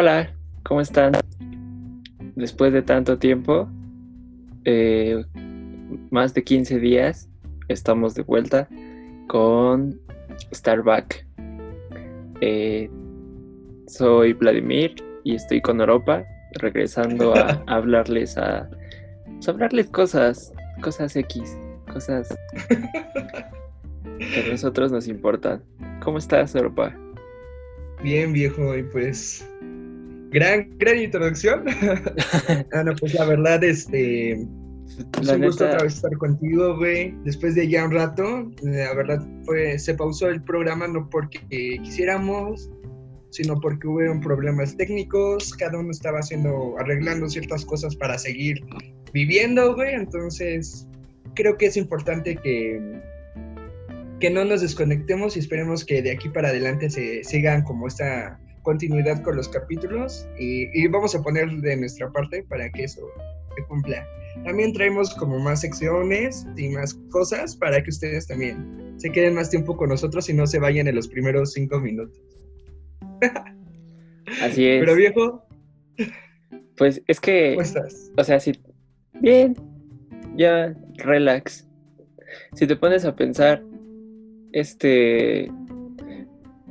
Hola, ¿cómo están? Después de tanto tiempo, eh, más de 15 días, estamos de vuelta con Starbuck. Eh, soy Vladimir y estoy con Europa, regresando a, hablarles a, pues, a hablarles cosas, cosas X, cosas que a nosotros nos importan. ¿Cómo estás, Europa? Bien, viejo, y pues gran, gran introducción. ah, no, pues la verdad, este. Es un gusto otra vez estar contigo, güey. Después de ya un rato, la verdad fue, se pausó el programa no porque quisiéramos, sino porque hubo problemas técnicos, cada uno estaba haciendo, arreglando ciertas cosas para seguir viviendo, güey. Entonces, creo que es importante que, que no nos desconectemos y esperemos que de aquí para adelante se sigan como esta continuidad con los capítulos y, vamos a poner de nuestra parte para que eso se cumpla. También traemos como más secciones y más cosas para que ustedes también se queden más tiempo con nosotros y no se vayan en los primeros cinco minutos. Así es. Pero viejo. Pues es que. ¿Cómo estás? O sea, si. Bien. Ya, relax. Si te pones a pensar, este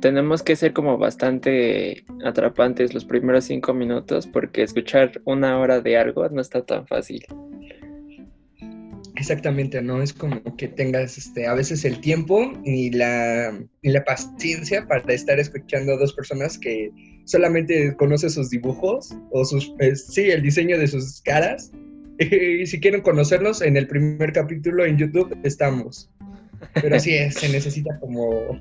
tenemos que ser como bastante atrapantes los primeros cinco minutos porque escuchar una hora de algo no está tan fácil. Exactamente, no es como que tengas este, a veces el tiempo y la, la paciencia para estar escuchando a dos personas que solamente conocen sus dibujos o sus, eh, sí, el diseño de sus caras. Y si quieren conocernos, en el primer capítulo en YouTube estamos. Pero sí, se necesita como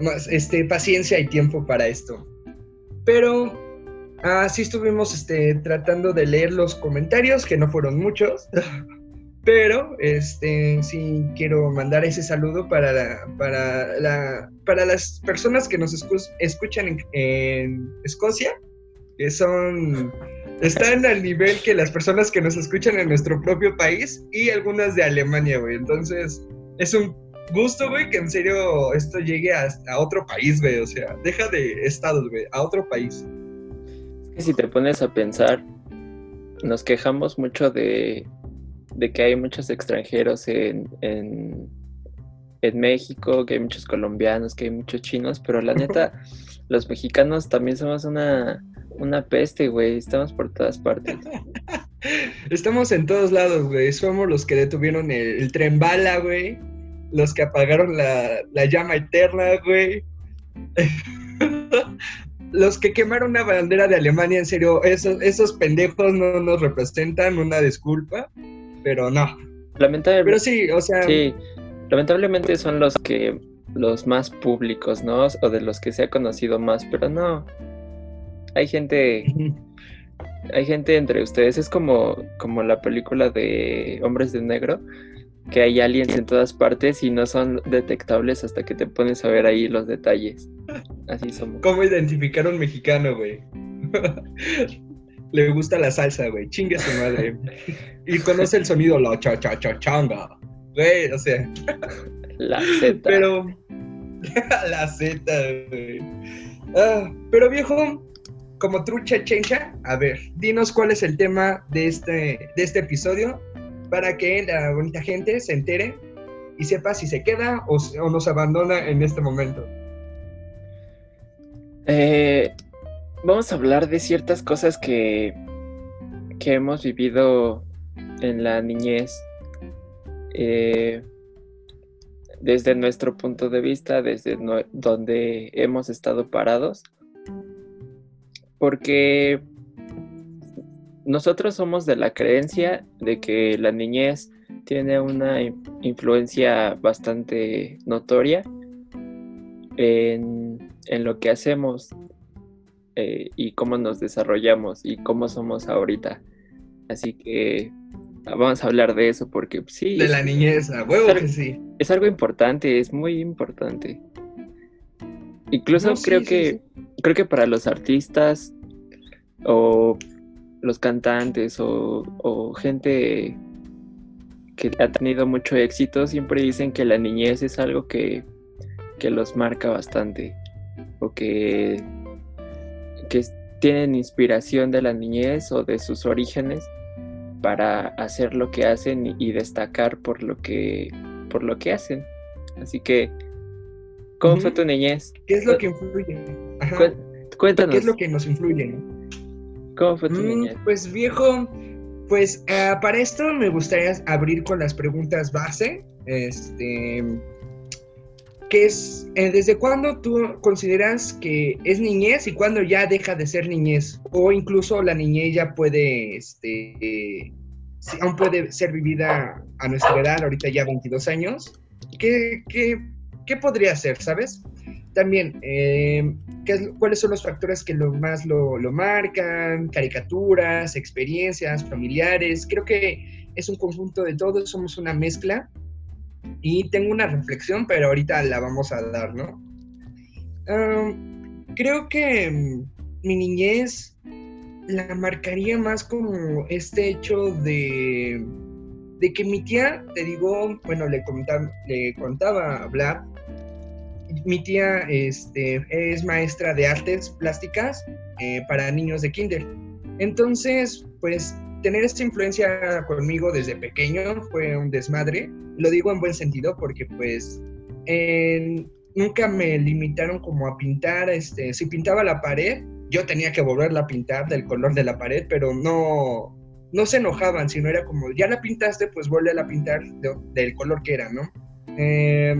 más este, paciencia y tiempo para esto. Pero así estuvimos este, tratando de leer los comentarios, que no fueron muchos. Pero este, sí quiero mandar ese saludo para, para, la, para las personas que nos escuchan en, en, Escocia, que son están al nivel que las personas que nos escuchan en nuestro propio país y algunas de Alemania, güey. Entonces, es un gusto, güey, que en serio esto llegue a, otro país, güey. O sea, deja de estados, güey, a otro país. Es que si te pones a pensar, nos quejamos mucho de, de que hay muchos extranjeros en, en, en, México, que hay muchos colombianos, que hay muchos chinos, pero la neta, los mexicanos también somos una, una peste, güey. Estamos por todas partes. Estamos en todos lados, güey. Somos los que detuvieron el, el tren bala, güey los que apagaron la, llama eterna, güey. los que quemaron una bandera de Alemania, en serio, esos, esos pendejos no nos representan, una disculpa, pero no. Lamentablemente. Pero sí, o sea. Sí, lamentablemente son los que, los más públicos, ¿no? O de los que se ha conocido más, pero no. Hay gente. hay gente entre ustedes. Es como, como la película de Hombres de Negro que hay aliens en todas partes y no son detectables hasta que te pones a ver ahí los detalles. Así somos. ¿Cómo identificar a un mexicano, güey? Le gusta la salsa, güey. Chingue su madre. Y conoce el sonido, la cha cha cha changa. Güey, o sea. La Z. Pero. la Z, güey. Ah, pero viejo, como trucha chencha, a ver, dinos cuál es el tema de este, de este episodio para que la bonita gente se entere y sepa si se queda o, nos abandona en este momento. Eh, vamos a hablar de ciertas cosas que, que hemos vivido en la niñez. Eh, desde nuestro punto de vista, desde donde hemos estado parados. Porque nosotros somos de la creencia de que la niñez tiene una influencia bastante notoria en, lo que hacemos eh, y cómo nos desarrollamos y cómo somos ahorita. Así que vamos a hablar de eso porque sí. De la niñez, a huevo que sí. Es algo importante, es muy importante. Incluso creo que creo que para los artistas o los cantantes o, gente que ha tenido mucho éxito siempre dicen que la niñez es algo que, los marca bastante o que, que tienen inspiración de la niñez o de sus orígenes para hacer lo que hacen y destacar por lo que, por lo que hacen. Así que, ¿cómo fue tu niñez? ¿Qué es lo que influye? Cuéntanos. ¿Qué es lo que nos influye? ¿Cómo fue tu mm, niñez? Pues viejo, pues eh, para esto me gustaría abrir con las preguntas base. Este, ¿qué es, eh, ¿Desde cuándo tú consideras que es niñez y cuándo ya deja de ser niñez? O incluso la niñez ya puede, este, aún puede ser vivida a nuestra edad, ahorita ya 22 años. ¿Qué, qué, qué podría ser, sabes? También, eh, ¿cuáles son los factores que lo más lo, lo, marcan? Caricaturas, experiencias, familiares. Creo que es un conjunto de todo, somos una mezcla. Y tengo una reflexión, pero ahorita la vamos a dar, ¿no? creo que mm, mi niñez la marcaría más como este hecho de, de que mi tía, te digo, bueno, le contaba, le contaba a Vlad mi tía este, es maestra de artes plásticas eh, para niños de kinder. Entonces, pues tener esta influencia conmigo desde pequeño fue un desmadre. Lo digo en buen sentido porque pues nunca me limitaron como a pintar. Este, si pintaba la pared, yo tenía que volverla a pintar del color de la pared, pero no, no se enojaban, sino era como, ya la pintaste, pues vuelve a pintar del color que era, ¿no? Eh,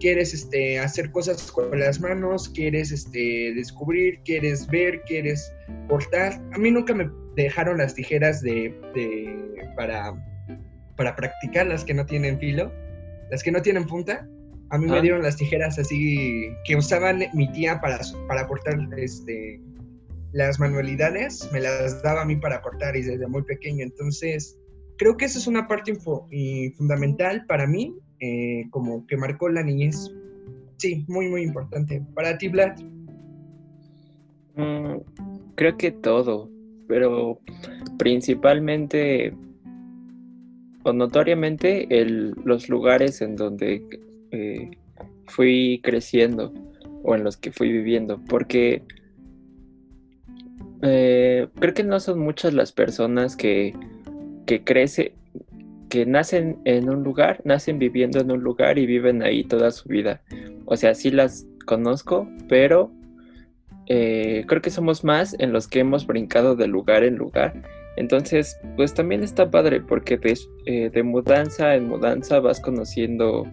quieres este, hacer cosas con las manos, quieres este, descubrir, quieres ver, quieres cortar. A mí nunca me dejaron las tijeras de, para, para practicar las que no tienen filo, las que no tienen punta. A mí me dieron las tijeras así que usaban mi tía para, para cortar este, las manualidades, me las daba a mí para cortar y desde muy pequeño. Entonces, creo que esa es una parte fundamental para mí eh, como que marcó la niñez. Sí, muy, muy importante. Para ti, Vlad. Mm, creo que todo, pero principalmente o notoriamente los lugares en donde eh, fui creciendo o en los que fui viviendo, porque eh, creo que no son muchas las personas que, que crecen, que nacen en un lugar, nacen viviendo en un lugar y viven ahí toda su vida. O sea, sí las conozco, pero eh, creo que somos más en los que hemos brincado de lugar en lugar. Entonces, pues también está padre porque de, eh, de mudanza en mudanza vas conociendo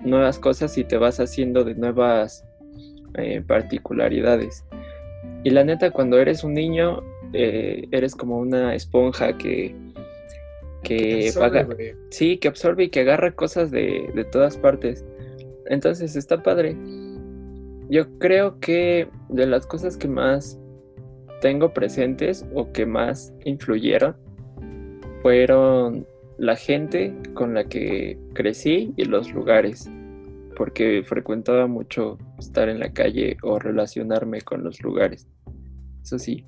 nuevas cosas y te vas haciendo de nuevas eh, particularidades. Y la neta, cuando eres un niño, eres como una esponja que que, sí, que absorbe y que agarra cosas de, todas partes. Entonces está padre. Yo creo que de las cosas que más tengo presentes o que más influyeron fueron la gente con la que crecí y los lugares, porque frecuentaba mucho estar en la calle o relacionarme con los lugares. Eso sí.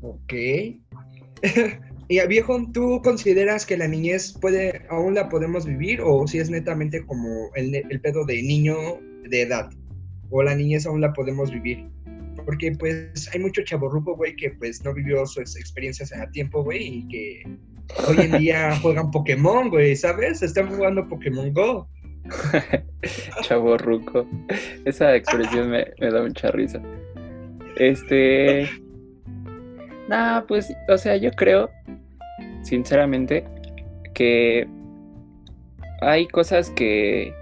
Ok. Y viejo, ¿tú consideras que la niñez puede, aún la podemos vivir o si es netamente como el, el pedo de niño de edad? ¿O la niñez aún la podemos vivir? Porque pues hay mucho chaborruco, güey, que pues no vivió sus experiencias a tiempo, güey, y que hoy en día juegan Pokémon, güey, ¿sabes? Están jugando Pokémon Go. chaborruco. Esa expresión me, me da mucha risa. Este... Nah, pues, o sea, yo creo sinceramente, que hay cosas que,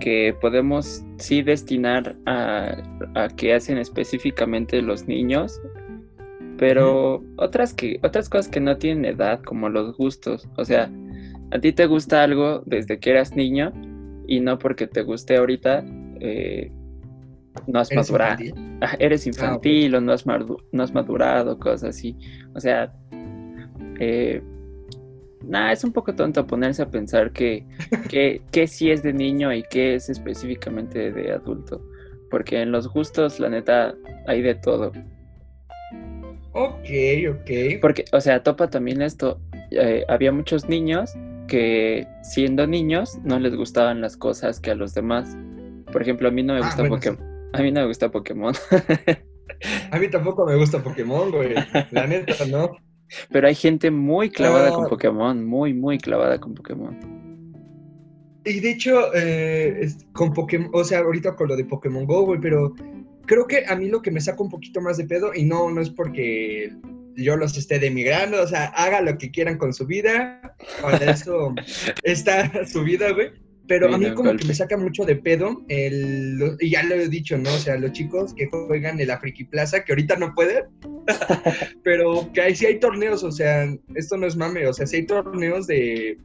que podemos sí destinar a, a que hacen específicamente los niños, pero otras, que, otras cosas que no tienen edad, como los gustos. O sea, a ti te gusta algo desde que eras niño y no porque te guste ahorita, eh, no has madurado. Eres infantil o no has, no has madurado, cosas así. O sea, eh, nada, es un poco tonto ponerse a pensar que, que, sí es de niño y qué es específicamente de adulto. Porque en los gustos, la neta, hay de todo. Ok, ok. Porque, o sea, topa también esto. Eh, había muchos niños que siendo niños no les gustaban las cosas que a los demás. Por ejemplo, a mí no me ah, gusta Pokémon. A mí no me gusta Pokémon. A mí tampoco me gusta Pokémon, güey. La neta, no. Pero hay gente muy clavada con Pokémon, muy, muy clavada con Pokémon. Y de hecho, eh, con Pokémon, o sea, ahorita con lo de Pokémon Go, güey, pero creo que a mí lo que me saca un poquito más de pedo, y no, no es porque yo los esté demigrando, o sea, haga lo que quieran con su vida, para eso está su vida, güey. Pero a mí como que me saca mucho de pedo, el, y ya lo he dicho, ¿no? O sea, los chicos que juegan en la Friki Plaza, que ahorita no pueden, pero que ahí sí hay torneos, o sea, esto no es mame, o sea, sí hay torneos de,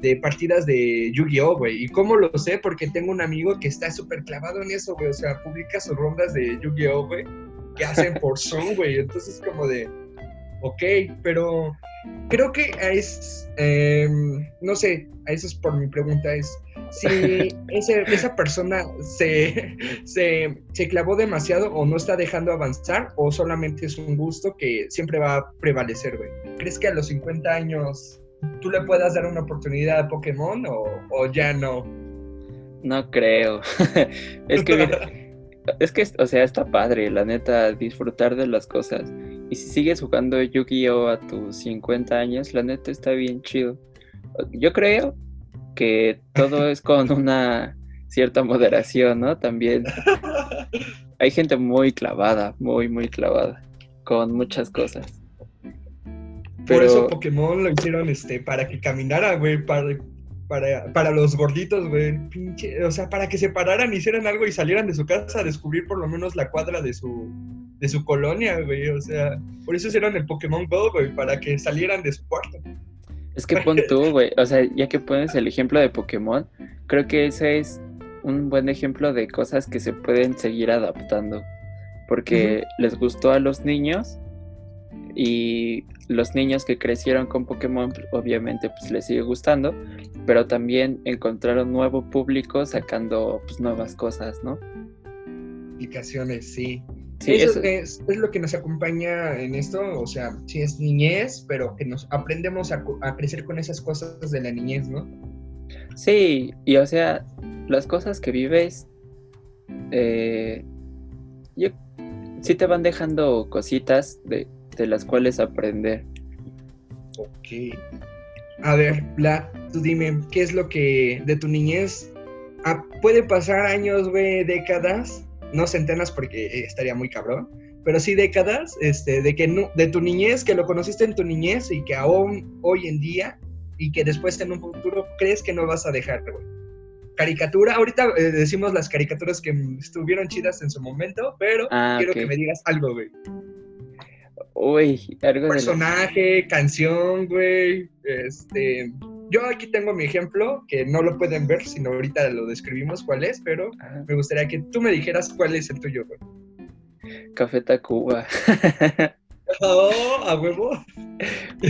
de partidas de Yu-Gi-Oh, güey. ¿Y cómo lo sé? Porque tengo un amigo que está súper clavado en eso, güey. O sea, publica sus rondas de Yu-Gi-Oh, güey, que hacen por Zoom, güey. Entonces, como de, ok, pero creo que es, em, no sé, a eso es por mi pregunta, es si esa persona se, se, clavó demasiado o no está dejando avanzar o solamente es un gusto que siempre va a prevalecer, güey. ¿Crees que a los 50 años tú le puedas dar una oportunidad a Pokémon o, o ya no? No creo. es que, es que, o sea, está padre, la neta, disfrutar de las cosas. Y si sigues jugando Yu-Gi-Oh a tus 50 años, la neta está bien chido. Yo creo que todo es con una cierta moderación, ¿no? También hay gente muy clavada, muy, muy clavada, con muchas cosas. Por eso Pokémon lo hicieron este, para que caminara, güey, para, para, para los gorditos, güey. Pinche, o sea, para que se pararan, hicieran algo y salieran de su casa a descubrir por lo menos la cuadra de su, de su colonia, güey. O sea, por eso hicieron el Pokémon Go, güey, para que salieran de su cuarto. Es que pon tú, güey. O sea, ya que pones el ejemplo de Pokémon, creo que ese es un buen ejemplo de cosas que se pueden seguir adaptando. Porque les gustó a los niños y los niños que crecieron con Pokémon, pues, obviamente, pues les sigue gustando, pero también encontraron nuevo público sacando pues, nuevas cosas, ¿no? Aplicaciones, sí. Sí, eso, Es, lo que nos acompaña en esto, o sea, sí es niñez, pero que nos aprendemos a, crecer con esas cosas de la niñez, ¿no? Sí, y o sea, las cosas que vives, eh, sí te van dejando cositas de, de las cuales aprender. Ok. A ver, Bla, tú dime, ¿qué es lo que de tu niñez ah, puede pasar años, güey, décadas? No centenas porque eh, estaría muy cabrón, pero sí décadas, este, de que no, de tu niñez, que lo conociste en tu niñez y que aún hoy en día y que después en un futuro crees que no vas a dejar, güey. Caricatura, ahorita eh, decimos las caricaturas que estuvieron chidas en su momento, pero ah, quiero que me digas algo, güey. Uy, algo Personaje, canción, güey, este, yo aquí tengo mi ejemplo, que no lo pueden ver, sino ahorita lo describimos cuál es, pero me gustaría que tú me dijeras cuál es el tuyo, güey. Café Tacuba. oh, a huevo.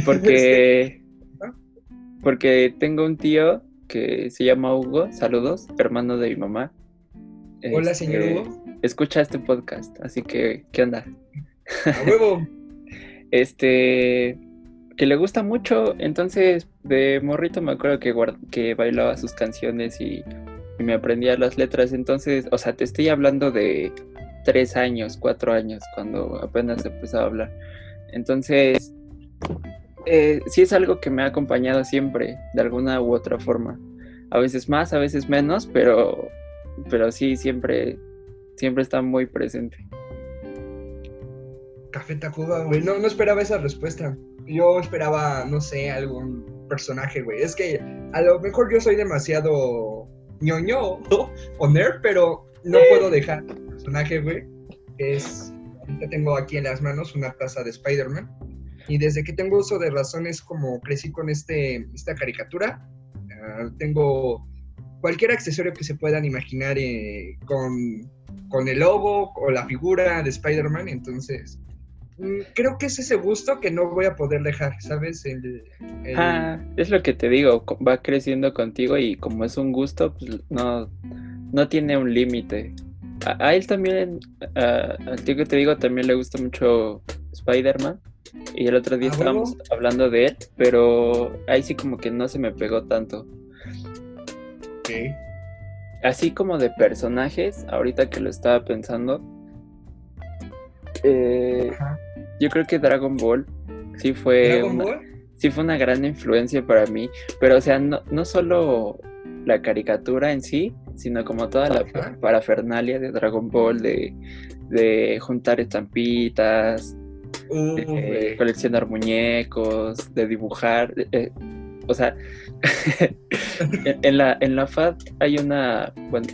Porque, porque tengo un tío que se llama Hugo, saludos, hermano de mi mamá. Hola, señor este, Hugo. Escucha este podcast, así que, ¿qué onda? A huevo. este, que le gusta mucho. Entonces, de morrito me acuerdo que, que bailaba sus canciones y, me aprendía las letras. Entonces, o sea, te estoy hablando de tres años, cuatro años, cuando apenas empezaba a hablar. Entonces, eh, sí es algo que me ha acompañado siempre, de alguna u otra forma. A veces más, a veces menos, pero, pero sí, siempre, siempre está muy presente. Café Tacuba, güey, no, no esperaba esa respuesta yo esperaba, no sé, algún personaje, güey. Es que a lo mejor yo soy demasiado ñoño o nerd, pero no puedo dejar el personaje, güey. Es, ahorita tengo aquí en las manos una taza de Spider-Man. Y desde que tengo uso de razones como crecí con este, esta caricatura, ah, tengo cualquier accesorio que se puedan imaginar eh, con, con el logo o la figura de Spider-Man. Entonces, creo que es ese gusto que no voy a poder dejar, ¿sabes? Ah, es lo que te digo, va creciendo contigo y como es un gusto, pues no, no tiene un límite. A, él también, al tío que te digo, también le gusta mucho Spider-Man. Y el otro día ah, estábamos hablando de él, pero ahí sí como que no se me pegó tanto. Así como de personajes, ahorita que lo estaba pensando, Eh, yo creo que Dragon Ball sí fue una, sí fue una gran influencia para mí, pero o sea, no, no solo la caricatura en sí, sino como toda la parafernalia de Dragon Ball, de, de juntar estampitas, de coleccionar muñecos, de dibujar. Eh, o sea, en, la, en la FAD hay una, bueno,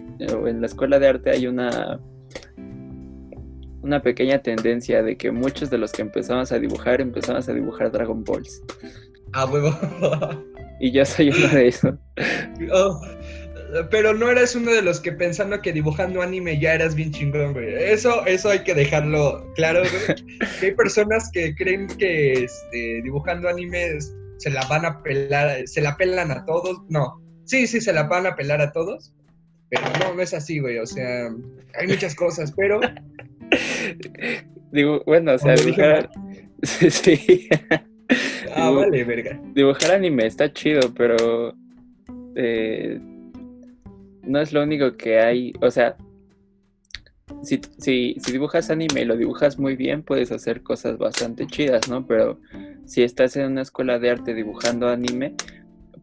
en la escuela de arte hay una una pequeña tendencia de que muchos de los que empezamos a dibujar empezamos a dibujar Dragon Balls. Ah, huevo. y yo soy uno de esos. Oh, pero no eres uno de los que pensando que dibujando anime ya eras bien chingón, güey. Eso, eso hay que dejarlo claro, güey. que hay personas que creen que este, dibujando animes se la van a pelar, se la pelan a todos. No, sí, sí, se la van a pelar a todos. Pero no, no es así, güey. O sea, hay muchas cosas, pero. Digo, bueno, o sea, dibujar. sí. Ah, vale, verga. Dibujar anime está chido, pero. Eh, no es lo único que hay. O sea, si, si, si, dibujas anime y lo dibujas muy bien, puedes hacer cosas bastante chidas, ¿no? Pero si estás en una escuela de arte dibujando anime,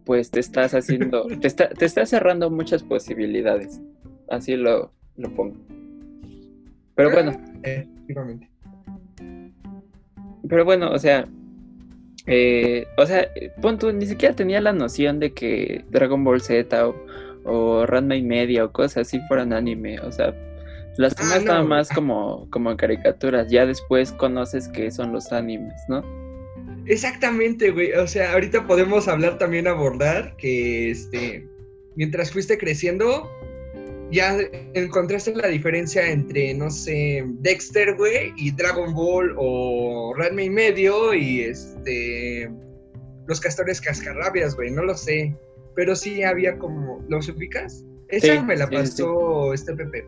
pues te estás haciendo, te, está, te estás cerrando muchas posibilidades. Así lo, lo pongo. Pero bueno. Eh, pero bueno, o sea, eh, o sea, punto, ni siquiera tenía la noción de que Dragon Ball Z o, o Ranma y media o cosas así fueran anime. O sea, las ah, tomas nada más como, como caricaturas. Ya después conoces qué son los animes, ¿no? Exactamente, güey. O sea, ahorita podemos hablar también, abordar que este, mientras fuiste creciendo, ya encontraste la diferencia entre, no sé, Dexter, güey, y Dragon Ball o Ranma y medio y este, los castores cascarrabias, güey, no lo sé. Pero sí había como, ¿los ubicas? Esa me la pasó este Pepe.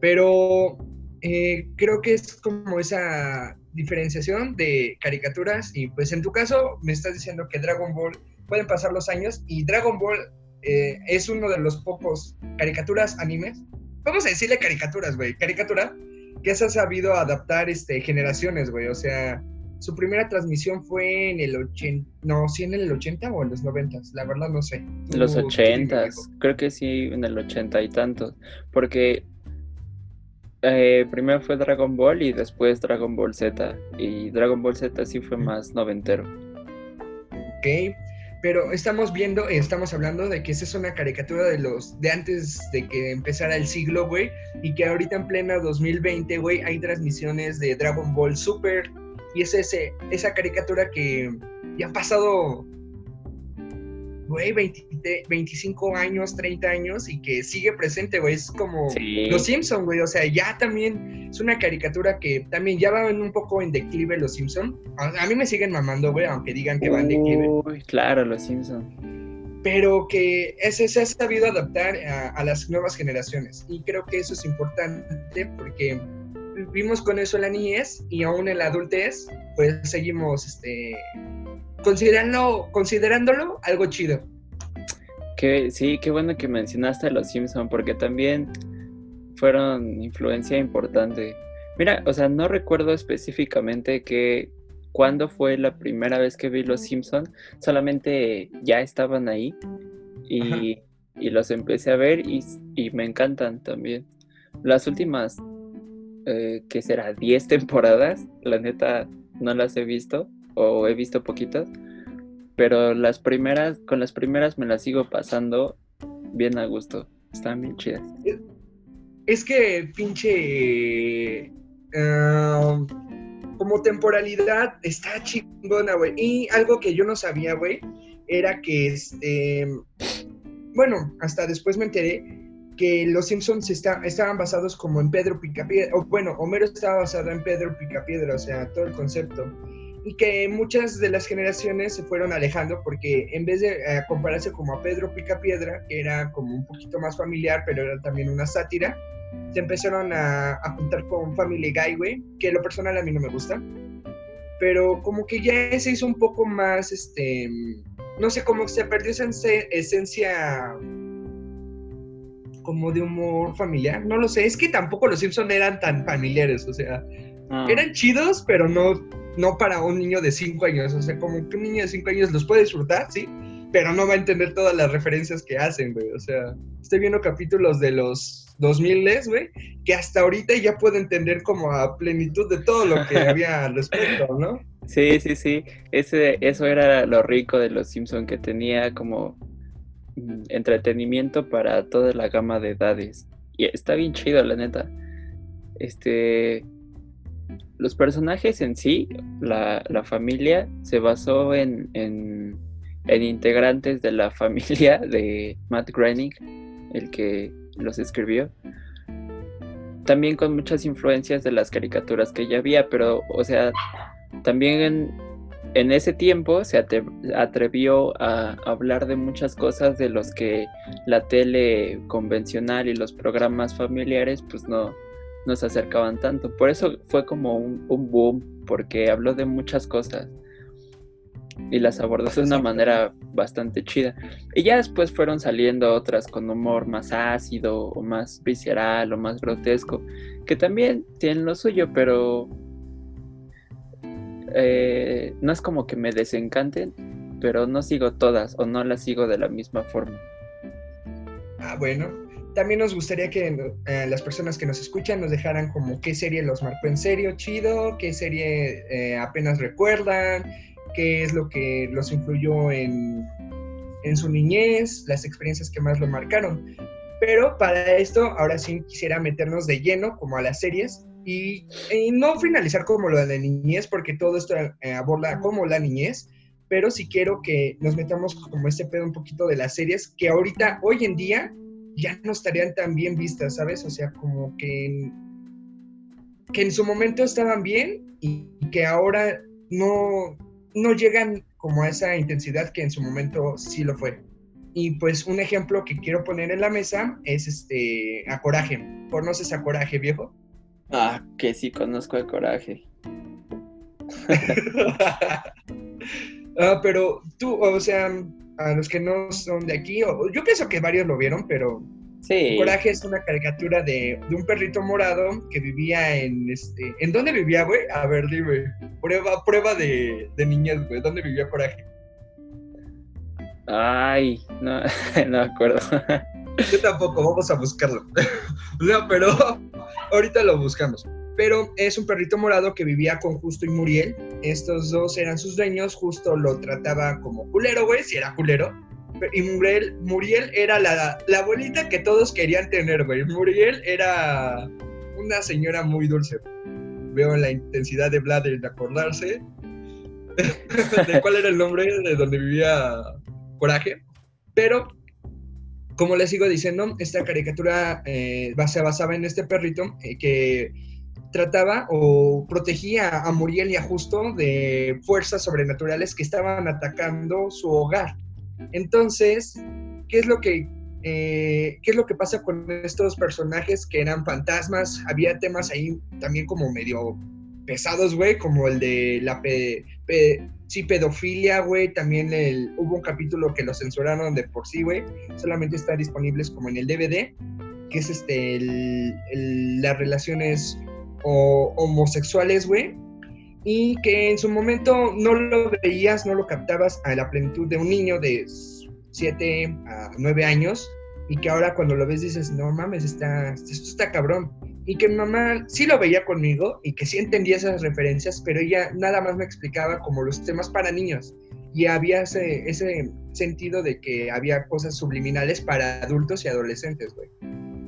Pero eh, creo que es como esa diferenciación de caricaturas y pues en tu caso me estás diciendo que Dragon Ball pueden pasar los años y Dragon Ball eh, es uno de los pocos caricaturas animes, vamos a decirle caricaturas, güey, caricatura que se ha sabido adaptar este, generaciones, güey, o sea, su primera transmisión fue en el 80, no, sí en el 80 o en los 90, la verdad no sé. En los 80, creo que sí, en el 80 y tantos, porque eh, primero fue Dragon Ball y después Dragon Ball Z. Y Dragon Ball Z sí fue más noventero. Ok, pero estamos viendo, estamos hablando de que esa es una caricatura de los de antes de que empezara el siglo, güey, y que ahorita en plena 2020, güey, hay transmisiones de Dragon Ball Super y es ese esa caricatura que ya ha pasado güey, 25 años, 30 años y que sigue presente, güey. Es como Los Simpson, güey. O sea, ya también es una caricatura que también ya van un poco en declive Los Simpson. A, mí me siguen mamando, güey, aunque digan que van en declive. Uy, claro, Los Simpson. Pero que ese, se ha sabido adaptar a, las nuevas generaciones. Y creo que eso es importante porque vivimos con eso en la niñez y aún en la adultez, pues seguimos este, considerando, considerándolo algo chido. Que, sí, qué bueno que mencionaste a los Simpson porque también fueron influencia importante. Mira, o sea, no recuerdo específicamente que cuándo fue la primera vez que vi los Simpson, solamente ya estaban ahí y, los empecé a ver y, me encantan también. Las últimas, eh, que será 10 temporadas, la neta no las he visto, o he visto poquitas, pero las primeras, con las primeras me las sigo pasando bien a gusto, están bien chidas. Es que pinche... Um, como temporalidad está chingona, güey. Y algo que yo no sabía, güey, era que este... Bueno, hasta después me enteré que los Simpsons está, estaban basados como en Pedro Picapiedra, o bueno, Homero estaba basado en Pedro Picapiedra, o sea, todo el concepto y que muchas de las generaciones se fueron alejando porque en vez de eh, compararse como a Pedro Picapiedra, que era como un poquito más familiar, pero era también una sátira, se empezaron a, a juntar con Family Guy, güey, que lo personal a mí no me gusta, pero como que ya se hizo un poco más, este, no sé, como se perdió esa esencia como de humor familiar, no lo sé, es que tampoco los Simpson eran tan familiares, o sea, ah. eran chidos, pero no, no para un niño de 5 años. O sea, como que un niño de 5 años los puede disfrutar, sí, pero no va a entender todas las referencias que hacen, güey. O sea, estoy viendo capítulos de los 2000, güey, que hasta ahorita ya puedo entender como a plenitud de todo lo que había al respecto, ¿no? Sí, sí, sí. Ese, eso era lo rico de los Simpson que tenía como mm, entretenimiento para toda la gama de edades. Y está bien chido, la neta. Este. Los personajes en sí, la, familia, se basó en, en, en, integrantes de la familia de Matt Groening, el que los escribió. También con muchas influencias de las caricaturas que ya había, pero, o sea, también en, ese tiempo se atrevió a hablar de muchas cosas de los que la tele convencional y los programas familiares pues no nos acercaban tanto. Por eso fue como un, boom, porque habló de muchas cosas y las abordó de una manera bastante chida. Y ya después fueron saliendo otras con humor más ácido o más visceral o más grotesco, que también tienen lo suyo, pero eh, no es como que me desencanten, pero no sigo todas o no las sigo de la misma forma. Ah, bueno. También nos gustaría que eh, las personas que nos escuchan nos dejaran como qué serie los marcó en serio, chido, qué serie eh, apenas recuerdan, qué es lo que los influyó en, en su niñez, las experiencias que más lo marcaron. Pero para esto, ahora sí quisiera meternos de lleno como a las series y, no finalizar como lo de la niñez, porque todo esto eh, aborda como la niñez, pero sí quiero que nos metamos como este pedo un poquito de las series que ahorita, hoy en día, ya no estarían tan bien vistas, ¿sabes? O sea, como que que en su momento estaban bien y que ahora no, no llegan como a esa intensidad que en su momento sí lo fue. Y pues un ejemplo que quiero poner en la mesa es este a Coraje. ¿Conoces a Coraje, viejo? Ah, que sí conozco el coraje. ah, pero tú, o sea, a los que no son de aquí, yo pienso que varios lo vieron, pero sí. Coraje es una caricatura de, un perrito morado que vivía en este. ¿En dónde vivía, güey? A ver, dime. Prueba, prueba de, de niñez, güey. ¿Dónde vivía Coraje? Ay, no, no me acuerdo. Yo tampoco, vamos a buscarlo. o sea, pero ahorita lo buscamos. Pero es un perrito morado que vivía con Justo y Muriel. Estos dos eran sus dueños. Justo lo trataba como culero, güey, si era culero. Y Muriel, Muriel era la, la abuelita que todos querían tener, güey. Muriel era una señora muy dulce. Veo la intensidad de Vlad en acordarse de cuál era el nombre de donde vivía Coraje. Pero como les sigo diciendo, esta caricatura eh, se basaba en este perrito eh, que trataba o protegía a Muriel y a Justo de fuerzas sobrenaturales que estaban atacando su hogar. Entonces, ¿qué es lo que eh, ¿qué es lo que pasa con estos personajes que eran fantasmas? Había temas ahí también como medio pesados, güey, como el de la sí, pedofilia, güey. También hubo un capítulo que lo censuraron de por sí, güey. Solamente está disponibles como en el DVD, que es este, las relaciones homosexuales, güey. Y que en su momento no lo veías, no lo captabas a la plenitud de un niño de 7 a 9 años. Y que ahora cuando lo ves dices, no mames, está, esto está cabrón y que mi mamá sí lo veía conmigo y que sí entendía esas referencias, pero ella nada más me explicaba como los temas para niños y había ese, ese sentido de que había cosas subliminales para adultos y adolescentes, güey.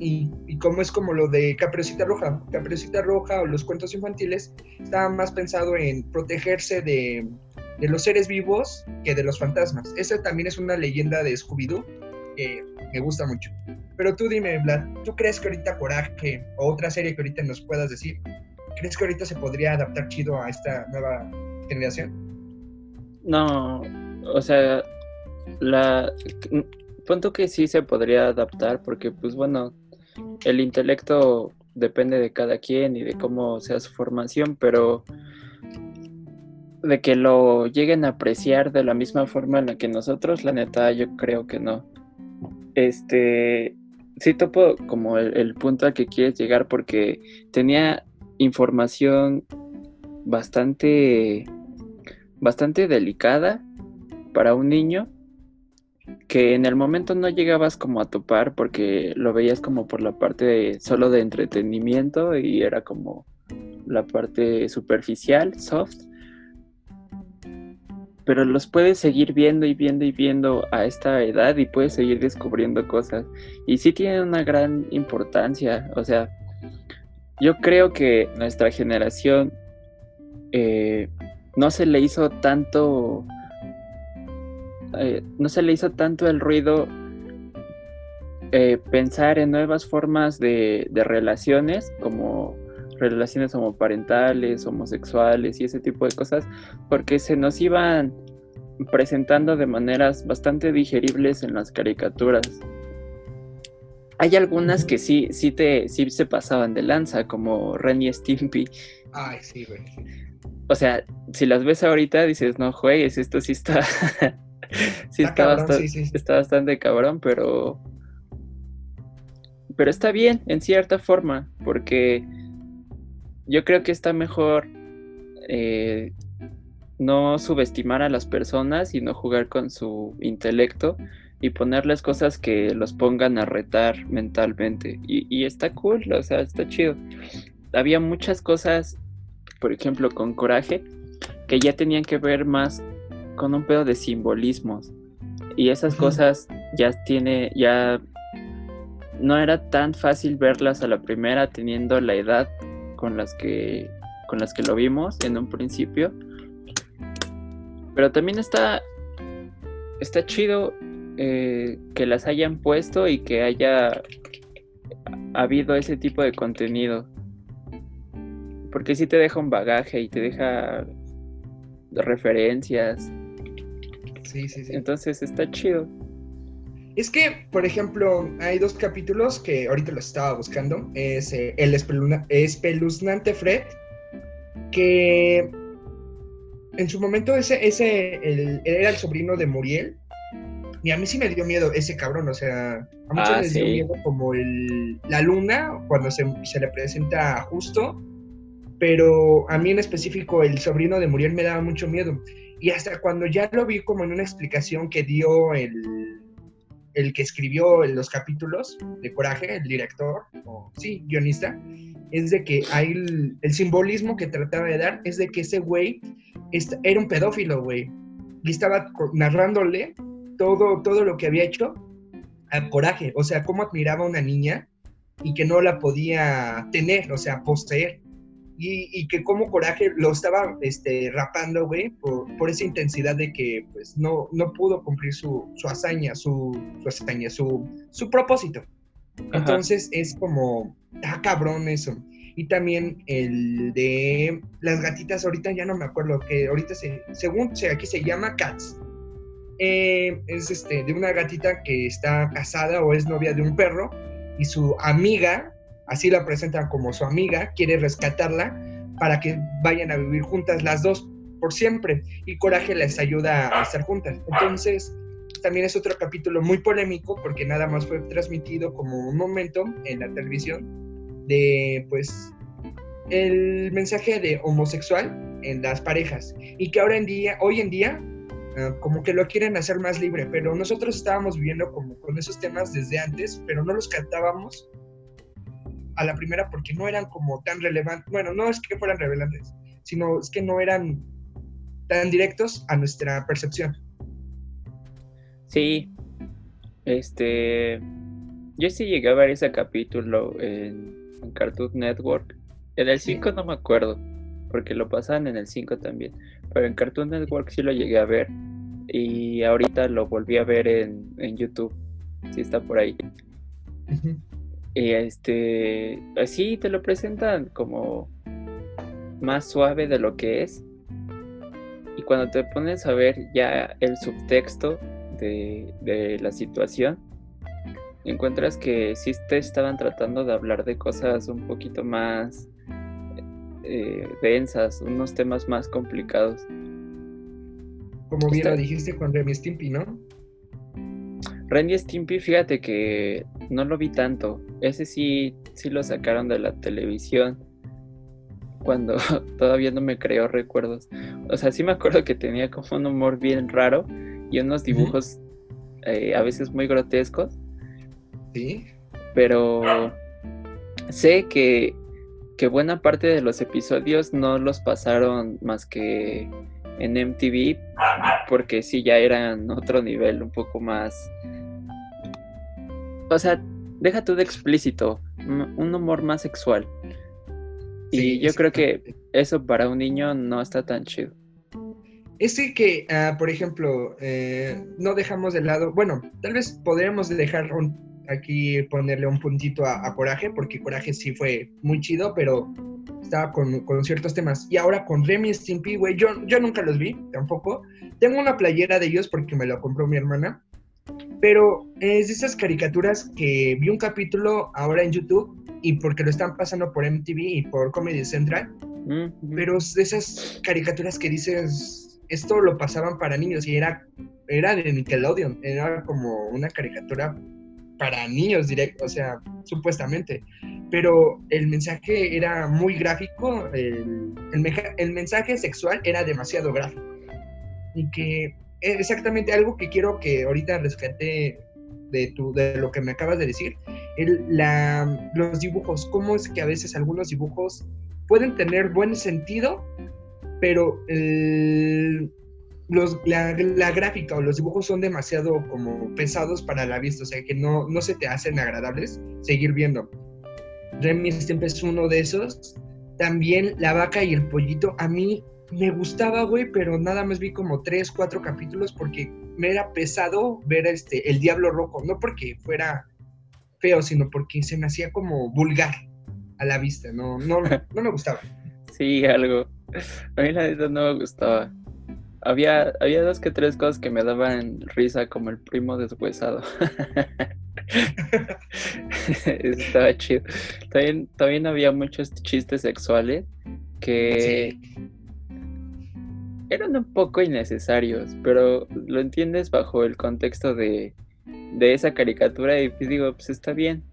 Y, y, como es como lo de Caperucita Roja, Caperucita Roja o los cuentos infantiles, estaba más pensado en protegerse de, de los seres vivos que de los fantasmas. Esa también es una leyenda de Scooby-Doo que me gusta mucho. Pero tú dime, Vlad, ¿tú crees que ahorita Coraje o otra serie que ahorita nos puedas decir, crees que ahorita se podría adaptar chido a esta nueva generación? No, o sea, la punto que sí se podría adaptar porque pues bueno, el intelecto depende de cada quien y de cómo sea su formación, pero de que lo lleguen a apreciar de la misma forma en la que nosotros, la neta, yo creo que no. Este, sí topo como el, punto al que quieres llegar porque tenía información bastante, bastante delicada para un niño que en el momento no llegabas como a topar porque lo veías como por la parte solo de entretenimiento y era como la parte superficial, soft. Pero los puedes seguir viendo y viendo y viendo a esta edad y puedes seguir descubriendo cosas. Y sí tienen una gran importancia. O sea, yo creo que nuestra generación eh, no se le hizo tanto eh, no se le hizo tanto el ruido eh, pensar en nuevas formas de, relaciones, como relaciones homoparentales, homosexuales y ese tipo de cosas, porque se nos iban presentando de maneras bastante digeribles en las caricaturas. Hay algunas que sí, sí, te, sí se pasaban de lanza, como Ren y Stimpy. Ay, sí, güey. O sea, si las ves ahorita, dices, no juegues, esto sí está sí, está, bastante, está bastante cabrón, pero. Pero está bien, en cierta forma, porque yo creo que está mejor eh, no subestimar a las personas y no jugar con su intelecto y ponerles cosas que los pongan a retar mentalmente. Y, y, está cool, o sea, está chido. Había muchas cosas, por ejemplo, con coraje, que ya tenían que ver más con un pedo de simbolismos. Y esas cosas ya tiene, ya no era tan fácil verlas a la primera teniendo la edad con las que con las que lo vimos en un principio. Pero también está está chido eh, que las hayan puesto y que haya habido ese tipo de contenido. Porque sí te deja un bagaje y te deja referencias Sí, sí, sí. Entonces está chido. Es que, por ejemplo, hay dos capítulos que ahorita los estaba buscando. Es eh, El espeluznante Fred, que en su momento ese, ese era el sobrino de Muriel. Y a mí sí me dio miedo ese cabrón, o sea, a muchos ah, les dio miedo como el, la luna cuando se, se le presenta justo, pero a mí en específico el sobrino de Muriel me daba mucho miedo. Y hasta cuando ya lo vi como en una explicación que dio el, el que escribió los capítulos de Coraje, el director, o sí, guionista, es de que hay el, simbolismo que trataba de dar es de que ese güey era un pedófilo, güey. Y estaba narrándole todo, todo lo que había hecho a Coraje, o sea, cómo admiraba a una niña y que no la podía tener, o sea, poseer y, que como Coraje lo estaba este, rapando, güey, por, esa intensidad de que pues no, no pudo cumplir su, hazaña, su, su hazaña, su, su propósito. Entonces es como, ah, cabrón eso. Y también el de las gatitas, ahorita ya no me acuerdo, que ahorita se, según aquí se llama Cats. Eh, es este, de una gatita que está casada o es novia de un perro y su amiga así la presentan como su amiga, quiere rescatarla para que vayan a vivir juntas las dos por siempre y Coraje les ayuda a estar juntas. Entonces, también es otro capítulo muy polémico porque nada más fue transmitido como un momento en la televisión de pues el mensaje de homosexual en las parejas y que ahora en día, hoy en día ah, como que lo quieren hacer más libre, pero nosotros estábamos viviendo como con esos temas desde antes, pero no los cantábamos a la primera porque no eran como tan relevantes, bueno, no es que fueran relevantes, sino es que no eran tan directos a nuestra percepción. Sí, este, yo sí llegué a ver ese capítulo en, Cartoon Network. En el 5 no me acuerdo, porque lo pasaban en el 5 también, pero en Cartoon Network sí lo llegué a ver y ahorita lo volví a ver en, en YouTube, sí está por ahí. Y este, así te lo presentan como más suave de lo que es. Y cuando te pones a ver ya el subtexto de, la situación, encuentras que sí te estaban tratando de hablar de cosas un poquito más eh, densas, unos temas más complicados. Como bien lo dijiste con Remy Stimpy, ¿no? Randy Stimpy, fíjate que no lo vi tanto. Ese sí, sí lo sacaron de la televisión. cuando todavía no me creó recuerdos. O sea, sí me acuerdo que tenía como un humor bien raro y unos dibujos eh, a veces muy grotescos. Sí. Pero sé que, que buena parte de los episodios no los pasaron más que en MTV, porque sí ya eran otro nivel, un poco más... O sea, deja tú de explícito, un humor más sexual. y yo creo que eso para un niño no está tan chido. Es que, ah, por ejemplo, eh, no dejamos de lado, bueno, tal vez podríamos dejar aquí ponerle un puntito a, Coraje, porque Coraje sí fue muy chido, pero estaba con, ciertos temas. Y ahora con Remy Stimpy, güey, yo, yo nunca los vi tampoco. Tengo una playera de ellos porque me la compró mi hermana. Pero es de esas caricaturas que vi un capítulo ahora en YouTube y porque lo están pasando por MTV y por Comedy Central. Pero es de esas caricaturas que dices, esto lo pasaban para niños y era, era de Nickelodeon, era como una caricatura para niños directo, o sea, supuestamente. Pero el mensaje era muy gráfico, el, el mensaje sexual era demasiado gráfico. Y que exactamente algo que quiero que ahorita rescate de, tu, de lo que me acabas de decir, el, la, los dibujos, cómo es que a veces algunos dibujos pueden tener buen sentido, pero los, la, la, gráfica o los dibujos son demasiado como pesados para la vista, o sea que no, no se te hacen agradables seguir viendo. Remy siempre es uno de esos. También la vaca y el pollito, a mí me gustaba, güey, pero nada más vi como tres, cuatro capítulos porque me era pesado ver este El Diablo Rojo, no porque fuera feo, sino porque se me hacía como vulgar a la vista, no, no, no me gustaba. Sí, algo. A mí la neta no me gustaba. Había, había dos que tres cosas que me daban risa, como el primo deshuesado. Estaba chido. También, también había muchos chistes sexuales que, eran un poco innecesarios, pero lo entiendes bajo el contexto de, esa caricatura y pues digo, pues está bien.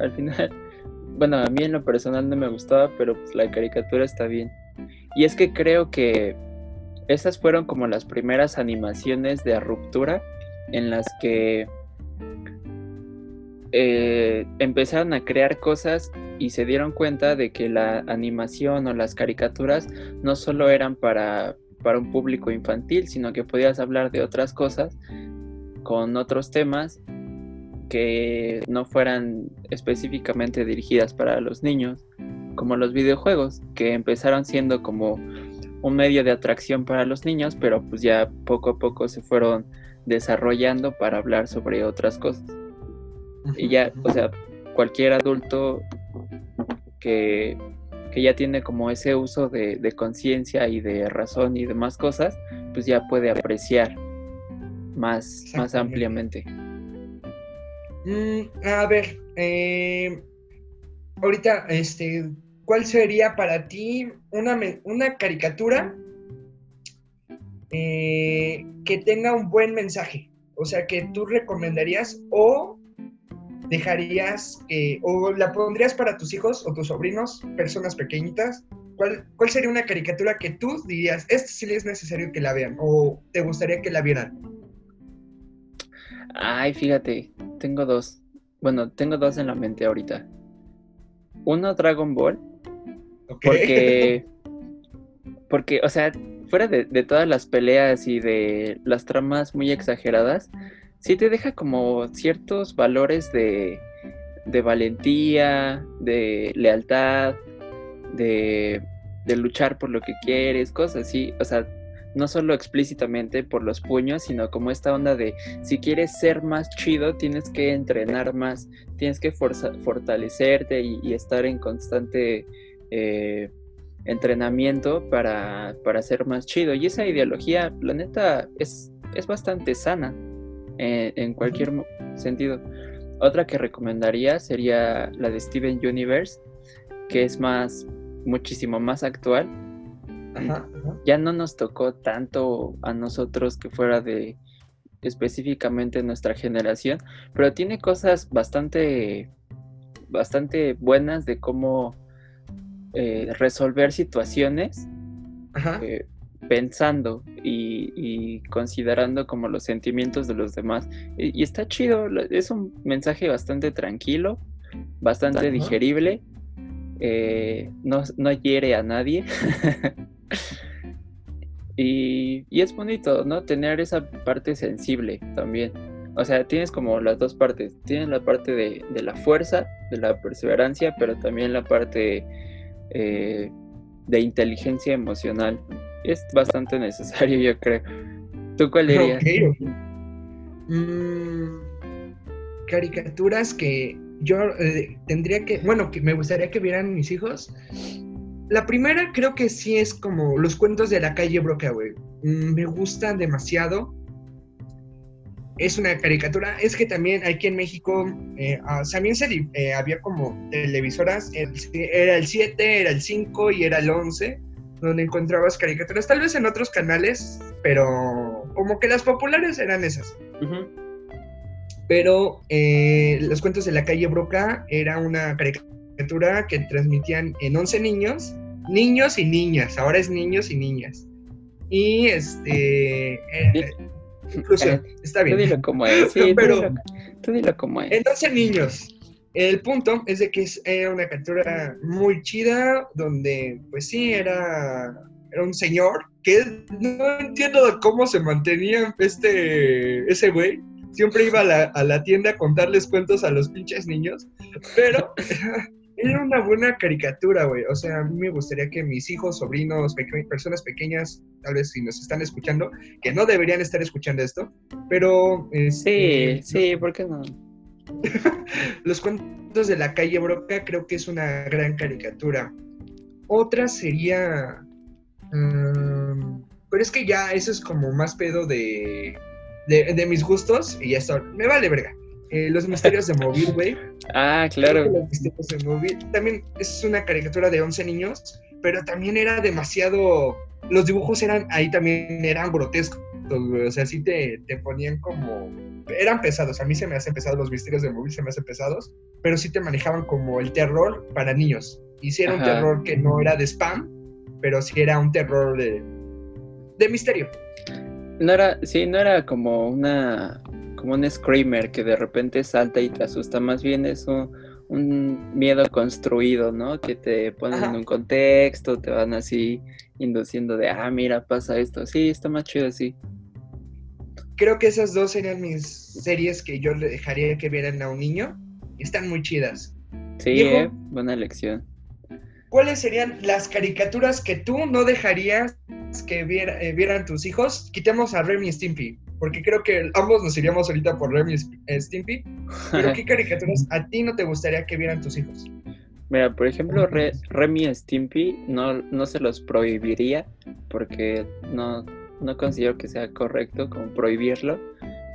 Al final, bueno, a mí en lo personal no me gustaba, pero pues la caricatura está bien. Y es que creo que esas fueron como las primeras animaciones de ruptura en las que eh, empezaron a crear cosas y se dieron cuenta de que la animación o las caricaturas no solo eran para para un público infantil, sino que podías hablar de otras cosas con otros temas que no fueran específicamente dirigidas para los niños, como los videojuegos, que empezaron siendo como un medio de atracción para los niños, pero pues ya poco a poco se fueron desarrollando para hablar sobre otras cosas. Y ya, o sea, cualquier adulto que que ya tiene como ese uso de, conciencia y de razón y demás cosas, pues ya puede apreciar más, más ampliamente. Mm, a ver, eh, ahorita, este, ¿cuál sería para ti una, una caricatura eh, que tenga un buen mensaje? O sea, que tú recomendarías o dejarías o la pondrías para tus hijos o tus sobrinos, personas pequeñitas? ¿Cuál, ¿Cuál sería una caricatura que tú dirías, esta sí es necesario que la vean o te gustaría que la vieran? Ay, fíjate, tengo dos. Bueno, tengo dos en la mente ahorita. Uno, Dragon Ball. Porque, porque, o sea, fuera de, de, todas las peleas y de las tramas muy exageradas, sí te deja como ciertos valores de, valentía, de lealtad, de, luchar por lo que quieres, cosas así. O sea, no solo explícitamente por los puños, sino como esta onda de si quieres ser más chido, tienes que entrenar más, tienes que fortalecerte y, estar en constante eh, entrenamiento para, para, ser más chido. Y esa ideología, la neta, es, es bastante sana. Eh, en cualquier sentido. Otra que recomendaría sería la de Steven Universe, que es más, muchísimo más actual. Ya no nos tocó tanto a nosotros que fuera de específicamente nuestra generación, pero tiene cosas bastante, bastante buenas de cómo eh, resolver situaciones eh, pensando y, considerando como los sentimientos de los demás. Y, está chido, es un mensaje bastante tranquilo, bastante digerible, eh, no, no hiere a nadie. y, es bonito, ¿no? Tener esa parte sensible también. O sea, tienes como las dos partes. Tienes la parte de, la fuerza, de la perseverancia, pero también la parte eh, de inteligencia emocional. Es bastante necesario, yo creo. ¿Tú cuál dirías? Mm, caricaturas que yo eh, tendría que, bueno, que me gustaría que vieran mis hijos. La primera creo que sí es como los cuentos de la calle Broca, güey. Mm, me gustan demasiado es una caricatura. Es que también aquí en México eh, ah, también se, eh, había como televisoras, era el 7, era el 5 y era el 11, donde encontrabas caricaturas, tal vez en otros canales, pero como que las populares eran esas. Pero eh, Los Cuentos de la Calle Broca era una caricatura que transmitían en 11 niños, niños y niñas, ahora es niños y niñas. Y este... Inclusión, está bien. Tú dilo como es, sí, pero tú dilo, como es. Entonces, niños, el punto es de que es, era una captura muy chida, donde, pues sí, era, era un señor que no entiendo cómo se mantenía este, ese güey. Siempre iba a la, a la tienda a contarles cuentos a los pinches niños, pero era una buena caricatura, güey. O sea, a mí me gustaría que mis hijos, sobrinos, personas pequeñas, tal vez si nos están escuchando, que no deberían estar escuchando esto, pero... Este, sí, sí, ¿por qué no? Los cuentos de la calle Broca creo que es una gran caricatura. Otra sería... Mm, pero es que ya eso es como más pedo de, de, de mis gustos y ya está. Me vale verga. Eh, los misterios de Móvil, güey. Ah, claro. Los misterios de Móvil. También es una caricatura de 11 niños, pero también era demasiado. Los dibujos eran ahí también eran grotescos, güey. O sea, sí te, te ponían como. Eran pesados. A mí se me hacen pesados los misterios de Móvil, se me hacen pesados, pero sí te manejaban como el terror para niños. Y sí era un terror que no era de spam, pero sí era un terror de, de misterio. No era, sí, no era como una como un screamer que de repente salta y te asusta, más bien es un, miedo construido, ¿no? Que te ponen en un contexto, te van así induciendo de, ah, mira, pasa esto, sí, está más chido así. Creo que esas dos serían mis series que yo le dejaría que vieran a un niño. Están muy chidas. Sí, eh, buena elección. ¿Cuáles serían las caricaturas que tú no dejarías que eh, vieran tus hijos? Quitemos a Remy Stimpy porque creo que ambos nos iríamos ahorita por Remy y Stimpy. Pero ¿qué caricaturas a ti no te gustaría que vieran tus hijos? Mira, por ejemplo, Remy y Stimpy no, no se los prohibiría porque no, no considero que sea correcto como prohibirlo,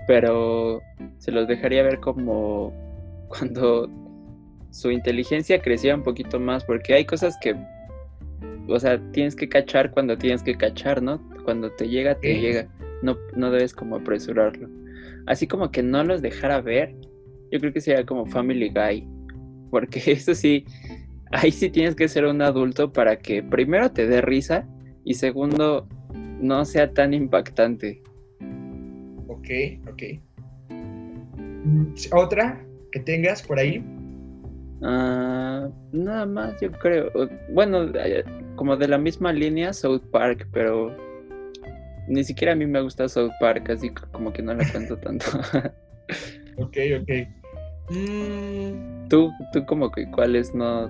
pero se los dejaría ver como cuando su inteligencia crecía un poquito más, porque hay cosas que, o sea, tienes que cachar cuando tienes que cachar, ¿no? Cuando te llega, te llega no, no debes como apresurarlo. Así como que no los dejara ver, yo creo que sería como Family Guy, porque eso sí, ahí sí tienes que ser un adulto para que primero te dé risa y segundo no sea tan impactante. Ok, ok. ¿Otra que tengas por ahí? Ah, nada más, yo creo. Bueno, eh, como de la misma línea, South Park, pero ni siquiera a mí me gusta South Park, así como que no la cuento tanto. ok, ok. Mm. ¿Tú, tú como que cuáles no...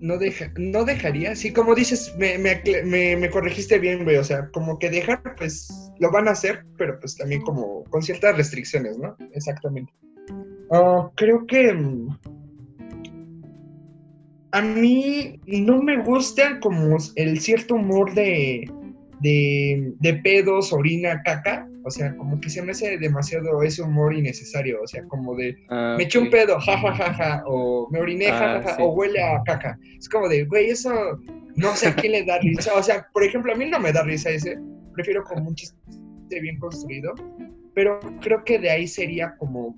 No, deja, no dejaría, sí, como dices, me, me, corregiste bien, güey, o sea, como que dejar, pues lo van a hacer, pero pues también como con ciertas restricciones, ¿no? Exactamente. Ah, creo que mm, a mí no me gusta como el cierto humor de, de, de, pedos, orina, caca. O sea, como que se me hace demasiado ese humor innecesario. O sea, como de ah, me eché un pedo, jajajaja, o me oriné, ah, jajaja, o huele a caca. Es como de, güey, eso no sé a quién le da risa. O sea, por ejemplo, a mí no me da risa ese. Prefiero como un chiste bien construido. Pero creo que de ahí sería como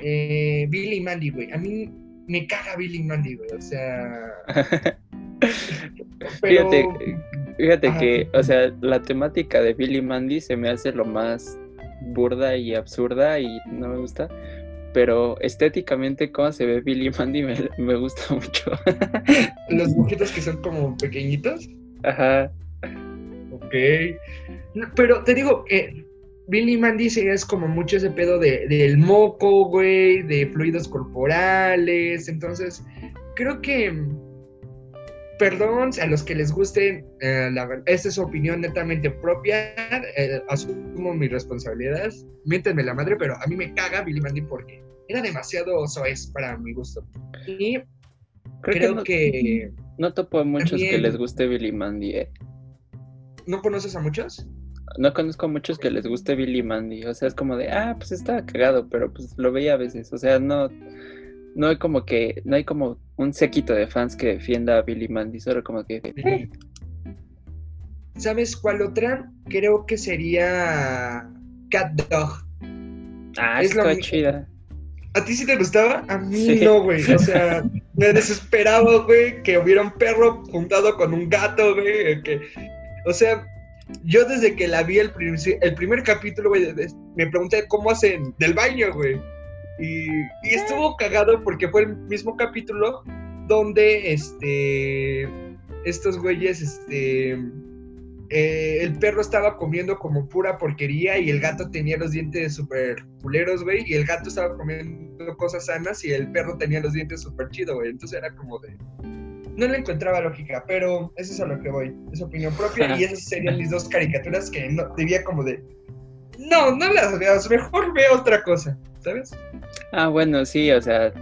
eh, Billy y Mandy, güey. A mí me caga Billy Mandy, güey. O sea. Fíjate, fíjate que, o sea, la temática de Billy Mandy se me hace lo más burda y absurda y no me gusta. Pero estéticamente, cómo se ve Billy Mandy me, me gusta mucho. Los dibujitos que son como pequeñitos. Ajá. Ok. Pero te digo que Billy Mandy sí es como mucho ese pedo de, del moco, güey, de fluidos corporales. Entonces, creo que. Perdón a los que les guste, eh, esta es su opinión netamente propia, eh, asumo mi responsabilidad, miéntenme la madre, pero a mí me caga Billy Mandy porque era demasiado soez para mi gusto. Y creo, que, no, topo a muchos que les guste Billy Mandy, ¿eh? ¿No conoces a muchos? No conozco a muchos que les guste Billy Mandy. O sea, es como de, ah, pues está cagado, pero pues lo veía a veces. O sea, no, no hay como que, no hay como un sequito de fans que defienda a Billy Mandy, solo como que. Eh". ¿Sabes cuál otra? Creo que sería Cat Dog. Ah, es está chida. ¿A ti sí te gustaba? A mí no, güey. O sea, me desesperaba, güey, que hubiera un perro juntado con un gato, güey. Que o sea, yo desde que la vi el, el primer capítulo, güey, me pregunté cómo hacen del baño, güey. Y, estuvo cagado porque fue el mismo capítulo donde este estos güeyes, este eh, el perro estaba comiendo como pura porquería y el gato tenía los dientes súper culeros, güey, y el gato estaba comiendo cosas sanas y el perro tenía los dientes súper chidos, güey. Entonces era como de, no le encontraba lógica, pero eso es a lo que voy, es opinión propia y esas serían mis dos caricaturas que no diría como de, no, no las veas, mejor veo otra cosa, ¿sabes? Ah, bueno, sí, o sea,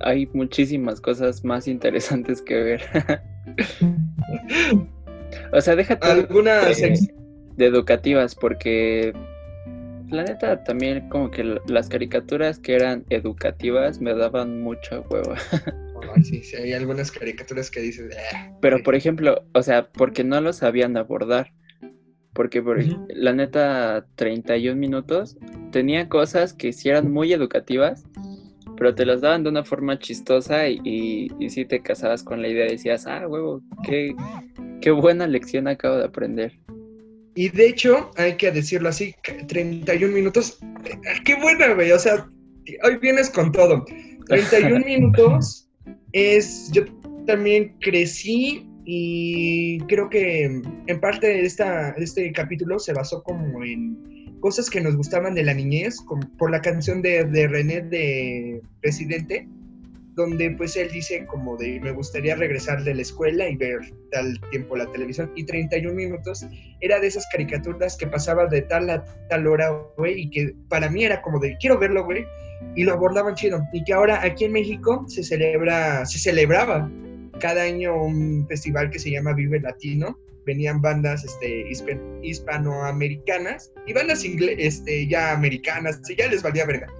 hay muchísimas cosas más interesantes que ver. o sea, déjate algunas de educativas porque la neta también como que las caricaturas que eran educativas me daban mucha hueva. sí, sí, hay algunas caricaturas que dices. Ah, Pero por ejemplo, o sea, porque no lo sabían abordar. Porque por, la neta, 31 minutos tenía cosas que sí eran muy educativas, pero te las daban de una forma chistosa y, y, si te casabas con la idea decías, ah, huevo, qué, qué buena lección acabo de aprender. Y de hecho, hay que decirlo así, 31 minutos, qué buena, güey, o sea, hoy vienes con todo. 31 minutos es, yo también crecí y creo que en parte de, esta, este capítulo se basó como en cosas que nos gustaban de la niñez, por la canción de, de René de Presidente, donde pues él dice como de me gustaría regresar de la escuela y ver tal tiempo la televisión y 31 minutos era de esas caricaturas que pasaba de tal a tal hora, güey, y que para mí era como de quiero verlo, güey, y lo abordaban chido. Y que ahora aquí en México se celebra, se celebraba cada año un festival que se llama Vive Latino. Venían bandas este, hispanoamericanas y bandas este, ya americanas, ya les valía verga.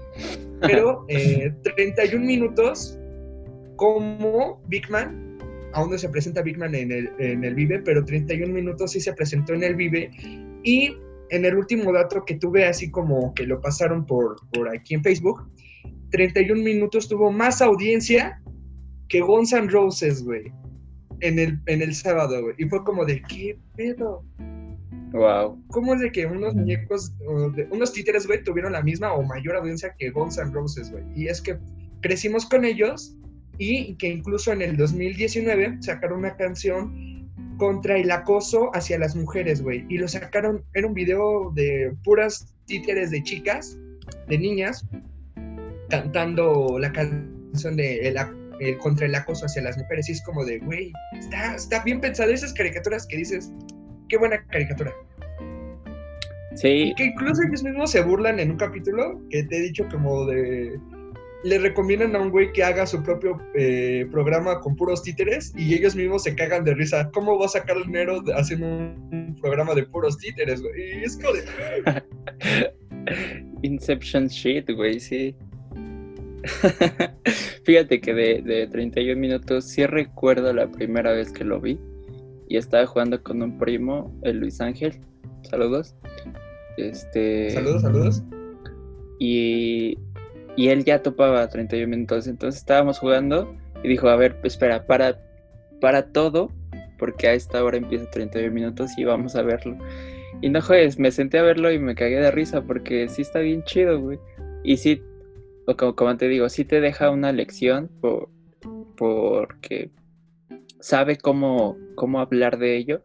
Pero 31 eh, minutos como Big Man, aún no se presenta Big Man en el, en el Vive, pero 31 minutos sí se presentó en el Vive y en el último dato que tuve, así como que lo pasaron por, por aquí en Facebook, 31 minutos tuvo más audiencia que Guns N' Roses, güey, en el, en el sábado, güey. Y fue como de, ¿qué pedo? Wow. ¿Cómo es de que unos muñecos, unos títeres, güey, tuvieron la misma o mayor audiencia que Guns N' Roses, güey? Y es que crecimos con ellos y que incluso en el 2019 sacaron una canción contra el acoso hacia las mujeres, güey. Y lo sacaron, era un video de puras títeres de chicas, de niñas, cantando la canción de el, contra el acoso hacia las mujeres. Y es como de, güey, está, está bien pensado. Esas caricaturas que dices, qué buena caricatura. Sí. que incluso ellos mismos se burlan en un capítulo que te he dicho como de le recomiendan a un güey que haga su propio eh, programa con puros títeres y ellos mismos se cagan de risa. ¿Cómo va a sacar dinero haciendo un, programa de puros títeres, güey? Y es como de... Inception shit, güey, sí. Fíjate que de, de 31 minutos sí recuerdo la primera vez que lo vi y estaba jugando con un primo, el Luis Ángel. Saludos. Este. Saludos, saludos. Y y él ya topaba 31 minutos. Entonces estábamos jugando y dijo, a ver, espera, para, para todo, porque a esta hora empieza 31 minutos y vamos a verlo. Y no jodes, me senté a verlo y me cagué de risa porque sí está bien chido, güey. Y sí, como, como te digo, sí te deja una lección por, porque sabe cómo, cómo hablar de ello.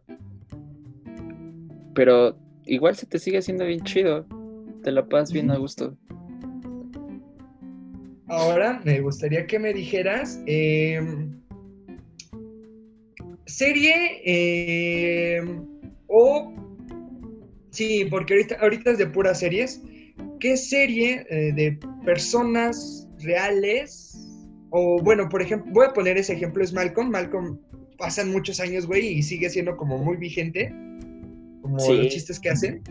Pero igual se te sigue haciendo bien chido. Te la pasas bien a gusto. Ahora me gustaría que me dijeras em, serie em, o sí, porque ahorita, ahorita es de puras series. ¿Qué serie eh, de personas reales? O bueno, por ejemplo, voy a poner ese ejemplo, es Malcolm. Malcolm pasan muchos años, güey, y sigue siendo como muy vigente, como los chistes que hacen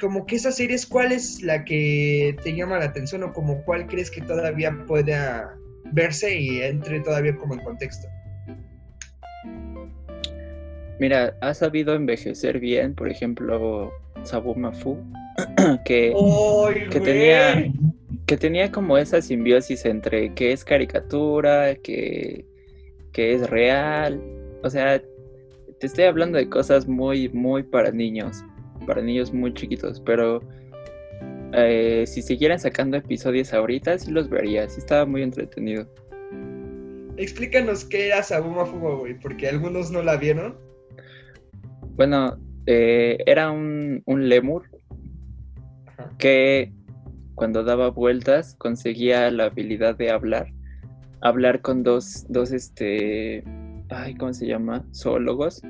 como que esas series, ¿cuál es la que te llama la atención o como cuál crees que todavía pueda verse y entre todavía como en contexto? Mira, ha sabido envejecer bien, por ejemplo, Sabu Mafu, que, que tenía que tenía como esa simbiosis entre que es caricatura, que, que es real. O sea, te estoy hablando de cosas muy, muy para niños para niños muy chiquitos, pero eh, si siguieran sacando episodios ahorita, sí los vería, sí estaba muy entretenido. Explícanos qué era Sabuma Fugo, güey, porque algunos no la vieron. Bueno, eh, era un, un lemur que cuando daba vueltas conseguía la habilidad de hablar. Hablar con dos, dos, este, ay, ¿cómo se llama? Zoólogos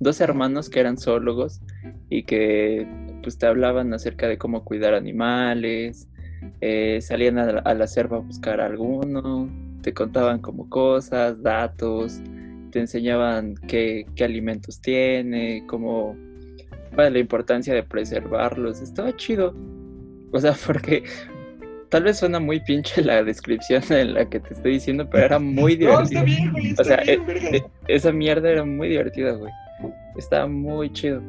dos hermanos que eran zoólogos y que pues te hablaban acerca de cómo cuidar animales, eh, salían a la, selva a buscar alguno, te contaban como cosas, datos, te enseñaban qué, alimentos tiene, cómo, es la importancia de preservarlos, estaba chido. O sea, porque tal vez suena muy pinche la descripción en la que te estoy diciendo, pero era muy divertido. o sea, e, e, esa mierda era muy divertida, güey. Estaba muy chido.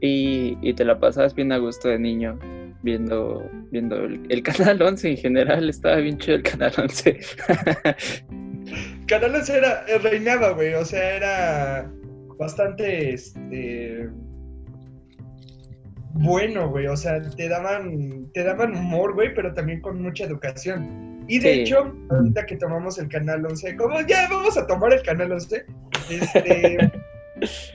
Y, te la pasabas bien a gusto de niño, viendo, viendo el, Canal 11 en general. Estaba bien chido el Canal 11. Canal 11 era, eh, reinaba, güey. O sea, era bastante este, bueno, güey. O sea, te daban, te daban humor, güey, pero también con mucha educación. Y de hecho, ahorita que tomamos el Canal 11, como ya vamos a tomar el Canal 11, este...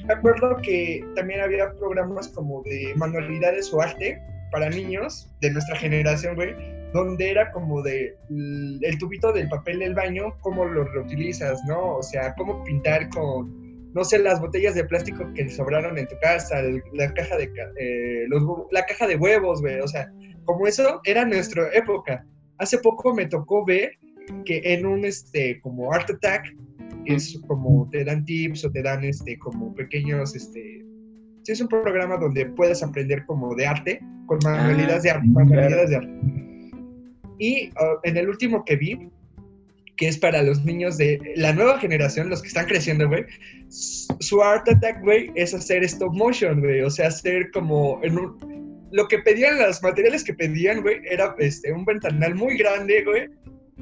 Me acuerdo que también había programas como de manualidades o arte para niños de nuestra generación, güey, donde era como de el tubito del papel del baño, cómo lo reutilizas, ¿no? O sea, cómo pintar con, no sé, las botellas de plástico que sobraron en tu casa, la caja de eh, los, la caja de huevos, güey, o sea, como eso era nuestra época. Hace poco me tocó ver que en un este como Art Attack es como te dan tips o te dan este como pequeños este sí es un programa donde puedes aprender como de arte con manualidades de arte, ah, de arte. Y ah, en el último que vi que es para los niños de la nueva generación, los que están creciendo, güey, su art attack, güey, es hacer stop motion, güey, o sea, hacer como en un, lo que pedían, los materiales que pedían, güey, era este, un ventanal muy grande, güey,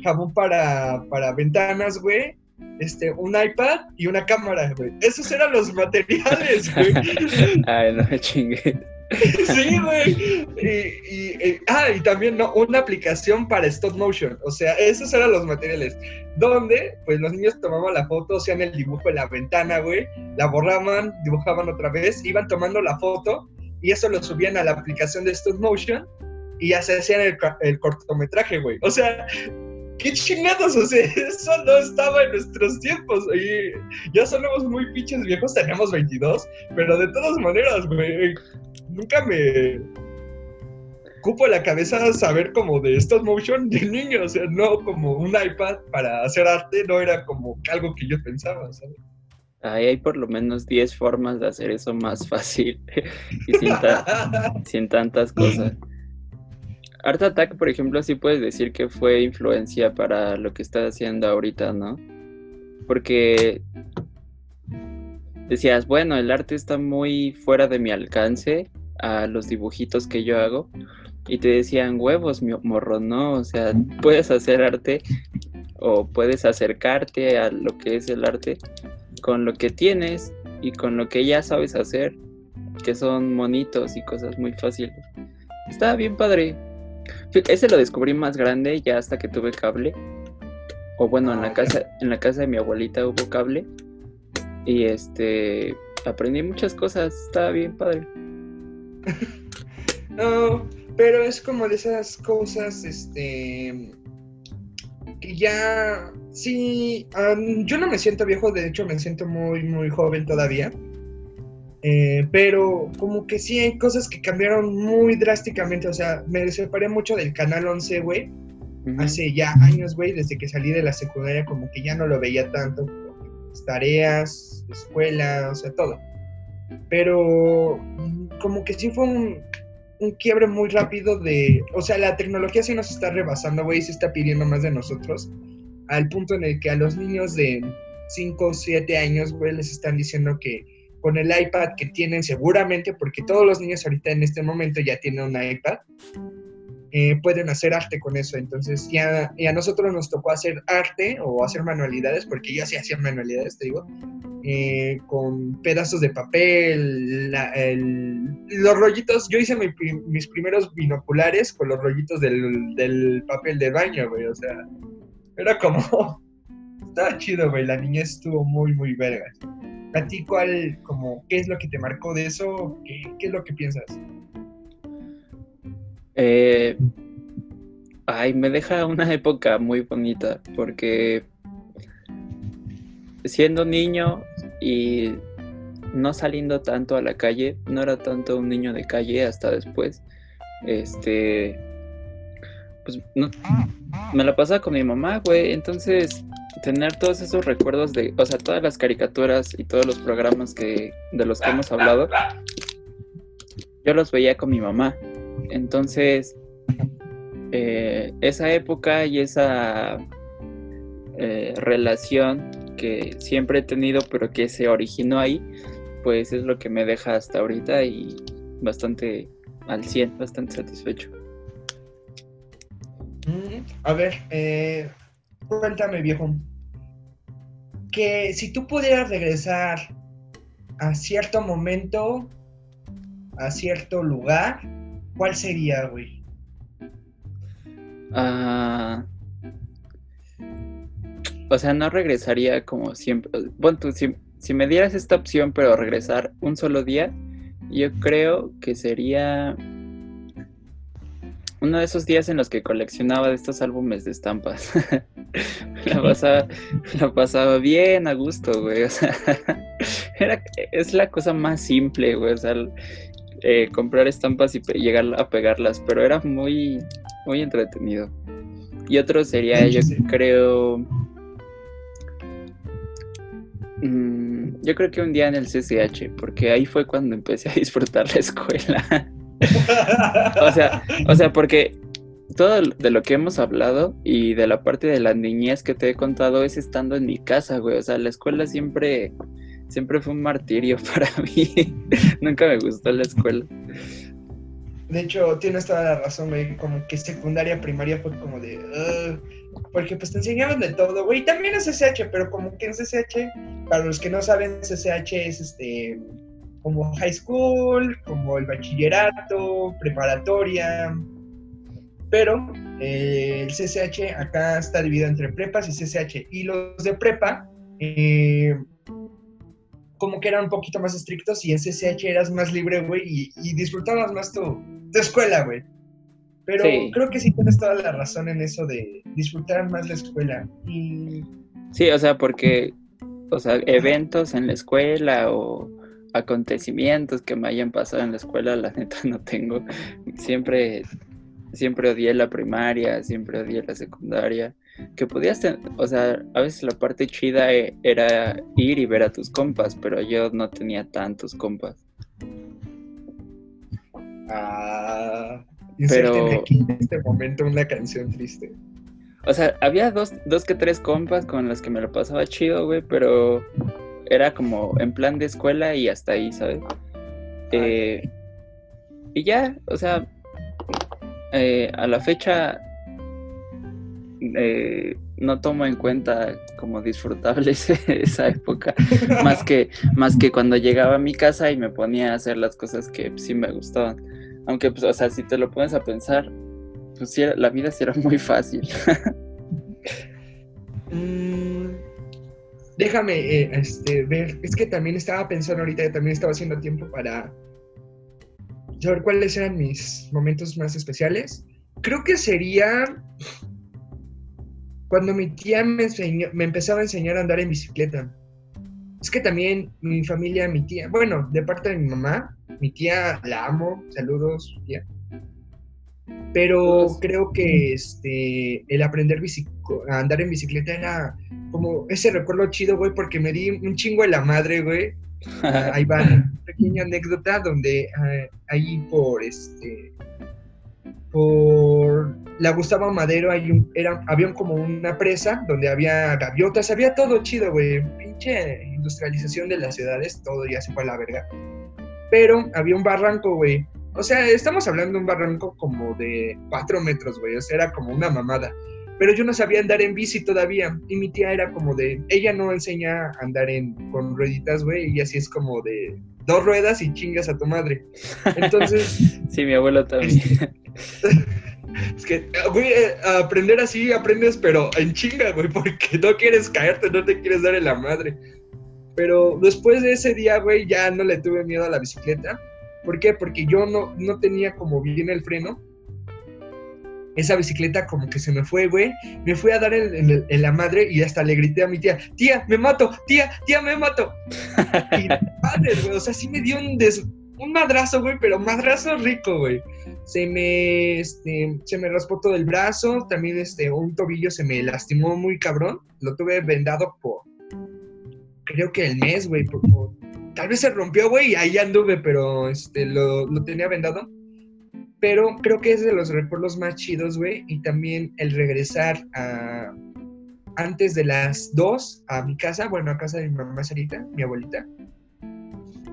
jabón para, para ventanas, güey, este, un iPad y una cámara, güey. Esos eran los materiales, güey. Ay, no me chingues. Sí, güey. Y, ah, y también no, una aplicación para stop motion. O sea, esos eran los materiales. Donde, pues los niños tomaban la foto, hacían el dibujo en la ventana, güey. La borraban, dibujaban otra vez, iban tomando la foto y eso lo subían a la aplicación de stop motion y ya se hacían el, el cortometraje, güey. O sea, ¿Qué chingados? O sea, eso no estaba en nuestros tiempos. Y ya somos muy pinches viejos, tenemos 22, pero de todas maneras, güey, nunca me cupo la cabeza saber como de stop motion de niño, o sea, no como un iPad para hacer arte, no era como algo que yo pensaba, ¿sabes? Ahí hay por lo menos 10 formas de hacer eso más fácil y sin, sin tantas cosas. Art Attack, por ejemplo, sí puedes decir que fue influencia para lo que estás haciendo ahorita, ¿no? Porque decías, bueno, el arte está muy fuera de mi alcance a los dibujitos que yo hago, y te decían huevos, mi morro, ¿no? O sea, puedes hacer arte o puedes acercarte a lo que es el arte con lo que tienes y con lo que ya sabes hacer, que son monitos y cosas muy fáciles. Estaba bien padre. Ese lo descubrí más grande ya hasta que tuve cable. O bueno, en la ah, casa, en la casa de mi abuelita hubo cable. Y este aprendí muchas cosas, estaba bien padre. no, pero es como de esas cosas, este que ya sí, yo no me siento viejo, de hecho me siento muy, muy joven todavía. Eh, pero como que sí hay cosas que cambiaron muy drásticamente. O sea, me separé mucho del canal 11, güey. Hace ya años, güey, desde que salí de la secundaria, como que ya no lo veía tanto. Tareas, escuela, o sea, todo. Pero como que sí fue un, un quiebre muy rápido de. O sea, la tecnología sí nos está rebasando, güey, se está pidiendo más de nosotros. Al punto en el que a los niños de 5 o 7 años, güey, les están diciendo que con el iPad que tienen seguramente, porque todos los niños ahorita en este momento ya tienen un iPad, eh, pueden hacer arte con eso. Entonces ya, a nosotros nos tocó hacer arte o hacer manualidades, porque yo sí hacía manualidades, te digo, eh, con pedazos de papel, los rollitos, yo hice mis primeros binoculares con los rollitos del, del papel de baño, güey, o sea, era como, estaba chido, güey, la niña estuvo muy, muy verga. ¿A ti cuál, como, qué es lo que te marcó de eso? ¿Qué, es lo que piensas? Eh, ay, me deja una época muy bonita porque siendo niño y no saliendo tanto a la calle, no era tanto un niño de calle hasta después. Este, pues no, me la pasaba con mi mamá, güey. Entonces tener todos esos recuerdos de, o sea, todas las caricaturas y todos los programas que de los que hemos hablado, yo los veía con mi mamá. Entonces, eh, esa época y esa eh, relación que siempre he tenido, pero que se originó ahí, pues es lo que me deja hasta ahorita y bastante al 100, bastante satisfecho. Mm, a ver, eh, cuéntame, viejo, que si tú pudieras regresar a cierto momento, a cierto lugar, ¿cuál sería, güey? Ah, o sea, no regresaría como siempre. Bueno, si, si me dieras esta opción, pero regresar un solo día, yo creo que sería uno de esos días en los que coleccionaba de estos álbumes de estampas. la, pasaba, la pasaba bien a gusto, güey. O sea, es la cosa más simple, güey. O sea, eh, comprar estampas y llegar a pegarlas, pero era muy, muy entretenido. Y otro sería, yo creo. Mm, yo creo que un día en el CCH, porque ahí fue cuando empecé a disfrutar la escuela o sea, o sea, porque todo de lo que hemos hablado y de la parte de la niñez que te he contado es estando en mi casa, güey. O sea, la escuela siempre, siempre fue un martirio para mí. Nunca me gustó la escuela. De hecho, tienes toda la razón, güey. Como que secundaria, primaria fue como de. porque pues te enseñaban de todo, güey. También es SH, pero como que en SH, para los que no saben, SH es este como high school, como el bachillerato, preparatoria. Pero eh, el CCH acá está dividido entre prepas y CCH. Y los de prepa, eh, como que eran un poquito más estrictos y en CCH eras más libre, güey, y, disfrutabas más tu, escuela, güey. Pero creo que sí tienes toda la razón en eso de disfrutar más la escuela. Y... Sí, o sea, porque, o sea, eventos en la escuela o acontecimientos que me hayan pasado en la escuela, la neta no tengo. Siempre, siempre odié la primaria, siempre odié la secundaria. Que podías tener, o sea, a veces la parte chida e, era ir y ver a tus compas, pero yo no tenía tantos compas. Ah, pero aquí en este momento una canción triste. O sea, había dos, dos que tres compas con las que me lo pasaba chido, güey, pero era como en plan de escuela y hasta ahí, ¿sabes? Eh, y ya, o sea, eh, a la fecha eh, no tomo en cuenta como disfrutable esa época, más que, más que cuando llegaba a mi casa y me ponía a hacer las cosas que sí me gustaban. Aunque, pues, o sea, si te lo pones a pensar, pues sí, la vida sí era muy fácil. Mm, déjame eh, este, ver, es que también estaba pensando ahorita, también estaba haciendo tiempo para saber cuáles eran mis momentos más especiales. Creo que sería cuando mi tía me, me empezaba a enseñar a andar en bicicleta. Es que también mi familia, mi tía, bueno, de parte de mi mamá, mi tía la amo, saludos, tía. Pero creo que este, el aprender a andar en bicicleta era como ese recuerdo chido, güey, porque me di un chingo de la madre, güey. ahí va una pequeña anécdota donde ah, ahí por este por la Gustavo Madero hay un, era, había como una presa donde había gaviotas, había todo chido, güey. Pinche industrialización de las ciudades, todo ya se fue a la verga. Pero había un barranco, güey. O sea, estamos hablando de un barranco como de cuatro metros, güey. O sea, era como una mamada. Pero yo no sabía andar en bici todavía. Y mi tía era como de. Ella no enseña a andar en, con rueditas, güey. Y así es como de dos ruedas y chingas a tu madre. Entonces. sí, mi abuelo también. Es que, güey, eh, aprender así aprendes, pero en chinga, güey, porque no quieres caerte, no te quieres dar en la madre. Pero después de ese día, güey, ya no le tuve miedo a la bicicleta. ¿Por qué? Porque yo no, no tenía como bien el freno. Esa bicicleta como que se me fue, güey. Me fui a dar en, la madre y hasta le grité a mi tía, tía, me mato, tía, tía, me mato. y madre, güey, o sea, sí me dio un des un madrazo, güey, pero madrazo rico, güey. Se me, este, se me raspó todo el brazo, también este, un tobillo se me lastimó muy cabrón. Lo tuve vendado por, creo que el mes, güey. Tal vez se rompió, güey, y ahí anduve, pero este, lo, lo tenía vendado. Pero creo que es de los recuerdos más chidos, güey. Y también el regresar a, antes de las dos a mi casa, bueno, a casa de mi mamá Sarita, mi abuelita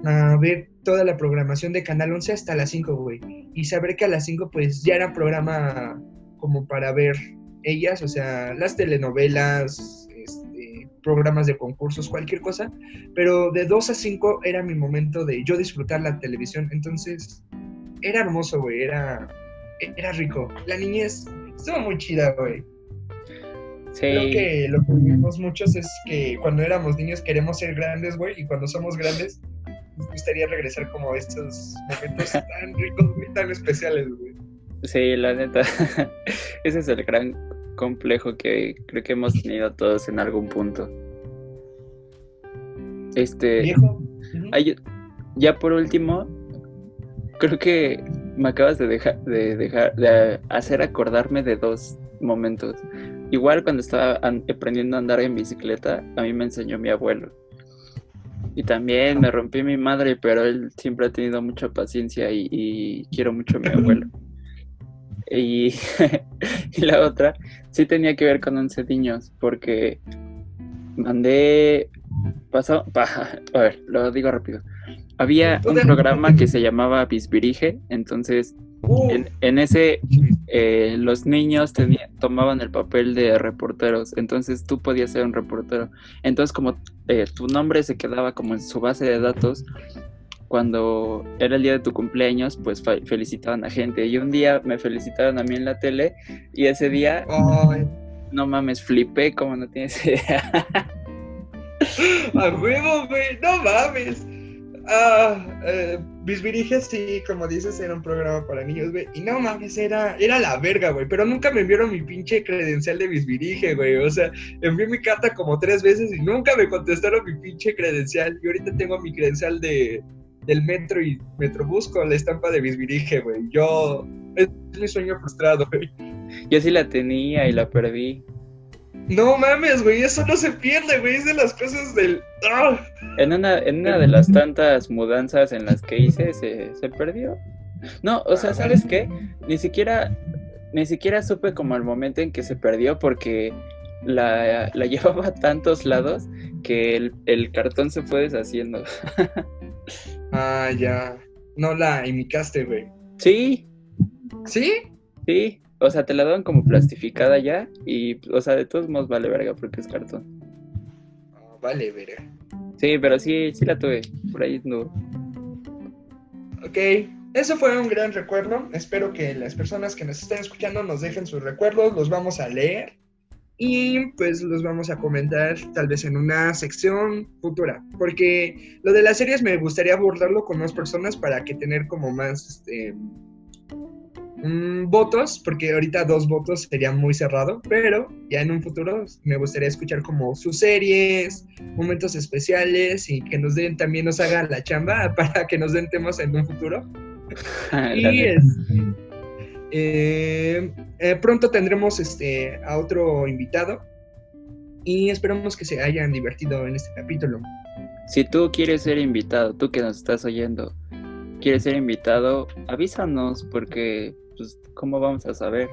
a ver toda la programación de Canal 11 hasta las 5, güey. Y saber que a las 5 pues ya era programa como para ver ellas, o sea, las telenovelas, este, programas de concursos, cualquier cosa. Pero de 2 a 5 era mi momento de yo disfrutar la televisión. Entonces, era hermoso, güey, era, era rico. La niñez estuvo muy chida, güey. Sí. Creo que lo que vimos muchos es que cuando éramos niños queremos ser grandes, güey, y cuando somos grandes me gustaría regresar como a estos momentos tan ricos, tan especiales, güey. Sí, la neta. Ese es el gran complejo que creo que hemos tenido todos en algún punto. Este. ¿Viejo? ya por último, creo que me acabas de dejar, de dejar, de hacer acordarme de dos momentos. Igual cuando estaba aprendiendo a andar en bicicleta, a mí me enseñó mi abuelo. Y también me rompí mi madre, pero él siempre ha tenido mucha paciencia y, quiero mucho a mi abuelo. Y, la otra sí tenía que ver con 11 niños, porque mandé. Pasó. A ver, lo digo rápido. Había un programa que se llamaba Bisbirige, entonces en, ese eh, los niños tomaban el papel de reporteros, entonces tú podías ser un reportero. Entonces como eh, tu nombre se quedaba como en su base de datos, cuando era el día de tu cumpleaños, pues felicitaban a gente. Y un día me felicitaron a mí en la tele y ese día, no mames, flipé como no tienes idea. a huevo, güey, no mames. Ah, eh, sí, como dices, era un programa para niños, güey. Y no mames, era, era la verga, güey. Pero nunca me enviaron mi pinche credencial de Bisbirige, güey. O sea, envié mi carta como tres veces y nunca me contestaron mi pinche credencial. Y ahorita tengo mi credencial de, del metro y Metrobús con la estampa de Bisbirige, güey. Yo. Es mi sueño frustrado, güey. Yo sí la tenía y la perdí. No mames, güey, eso no se pierde, güey, es de las cosas del... ¡Ah! En, una, en una de las tantas mudanzas en las que hice, se, se perdió. No, o sea, ¿sabes qué? Ni siquiera, ni siquiera supe como el momento en que se perdió porque la, la llevaba a tantos lados que el, el cartón se fue deshaciendo. ah, ya. No la imitaste, güey. Sí. ¿Sí? Sí, o sea, te la dan como plastificada ya y, o sea, de todos modos vale verga porque es cartón. Ah, vale, verga. Sí, pero sí, sí la tuve, por ahí no. Ok, eso fue un gran recuerdo. Espero que las personas que nos estén escuchando nos dejen sus recuerdos, los vamos a leer y pues los vamos a comentar tal vez en una sección futura, porque lo de las series me gustaría abordarlo con más personas para que tener como más este, mm, votos, porque ahorita dos votos sería muy cerrado, pero ya en un futuro me gustaría escuchar como sus series, momentos especiales y que nos den también nos hagan la chamba para que nos den temas en un futuro. y es, eh, eh, pronto tendremos este, a otro invitado y esperamos que se hayan divertido en este capítulo. Si tú quieres ser invitado, tú que nos estás oyendo, quieres ser invitado, avísanos porque, pues, ¿cómo vamos a saber?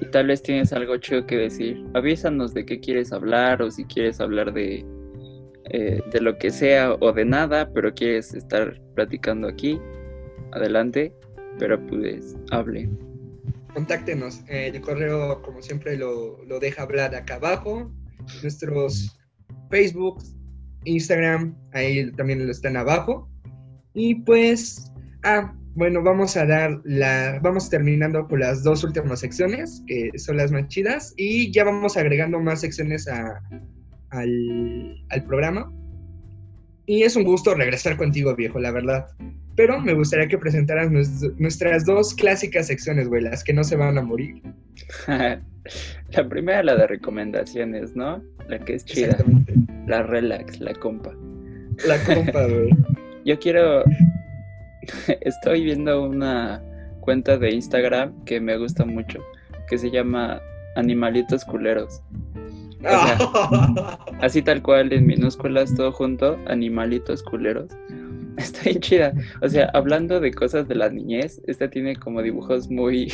Y tal vez tienes algo chido que decir. Avísanos de qué quieres hablar o si quieres hablar de, eh, de lo que sea o de nada, pero quieres estar platicando aquí. Adelante pero pues hable. Contáctenos. Eh, el correo, como siempre, lo, deja hablar acá abajo. Nuestros Facebook, Instagram, ahí también lo están abajo. Y pues, ah, bueno, vamos a dar la, vamos terminando con las dos últimas secciones, que son las más chidas, y ya vamos agregando más secciones a, al, al programa. Y es un gusto regresar contigo, viejo, la verdad. Pero me gustaría que presentaras nuestras dos clásicas secciones, güey, las que no se van a morir. la primera, la de recomendaciones, ¿no? La que es chida. La relax, la compa. La compa, güey. Yo quiero. Estoy viendo una cuenta de Instagram que me gusta mucho, que se llama Animalitos Culeros. así tal cual, en minúsculas, todo junto, Animalitos Culeros. Está bien chida. O sea, hablando de cosas de la niñez, esta tiene como dibujos muy,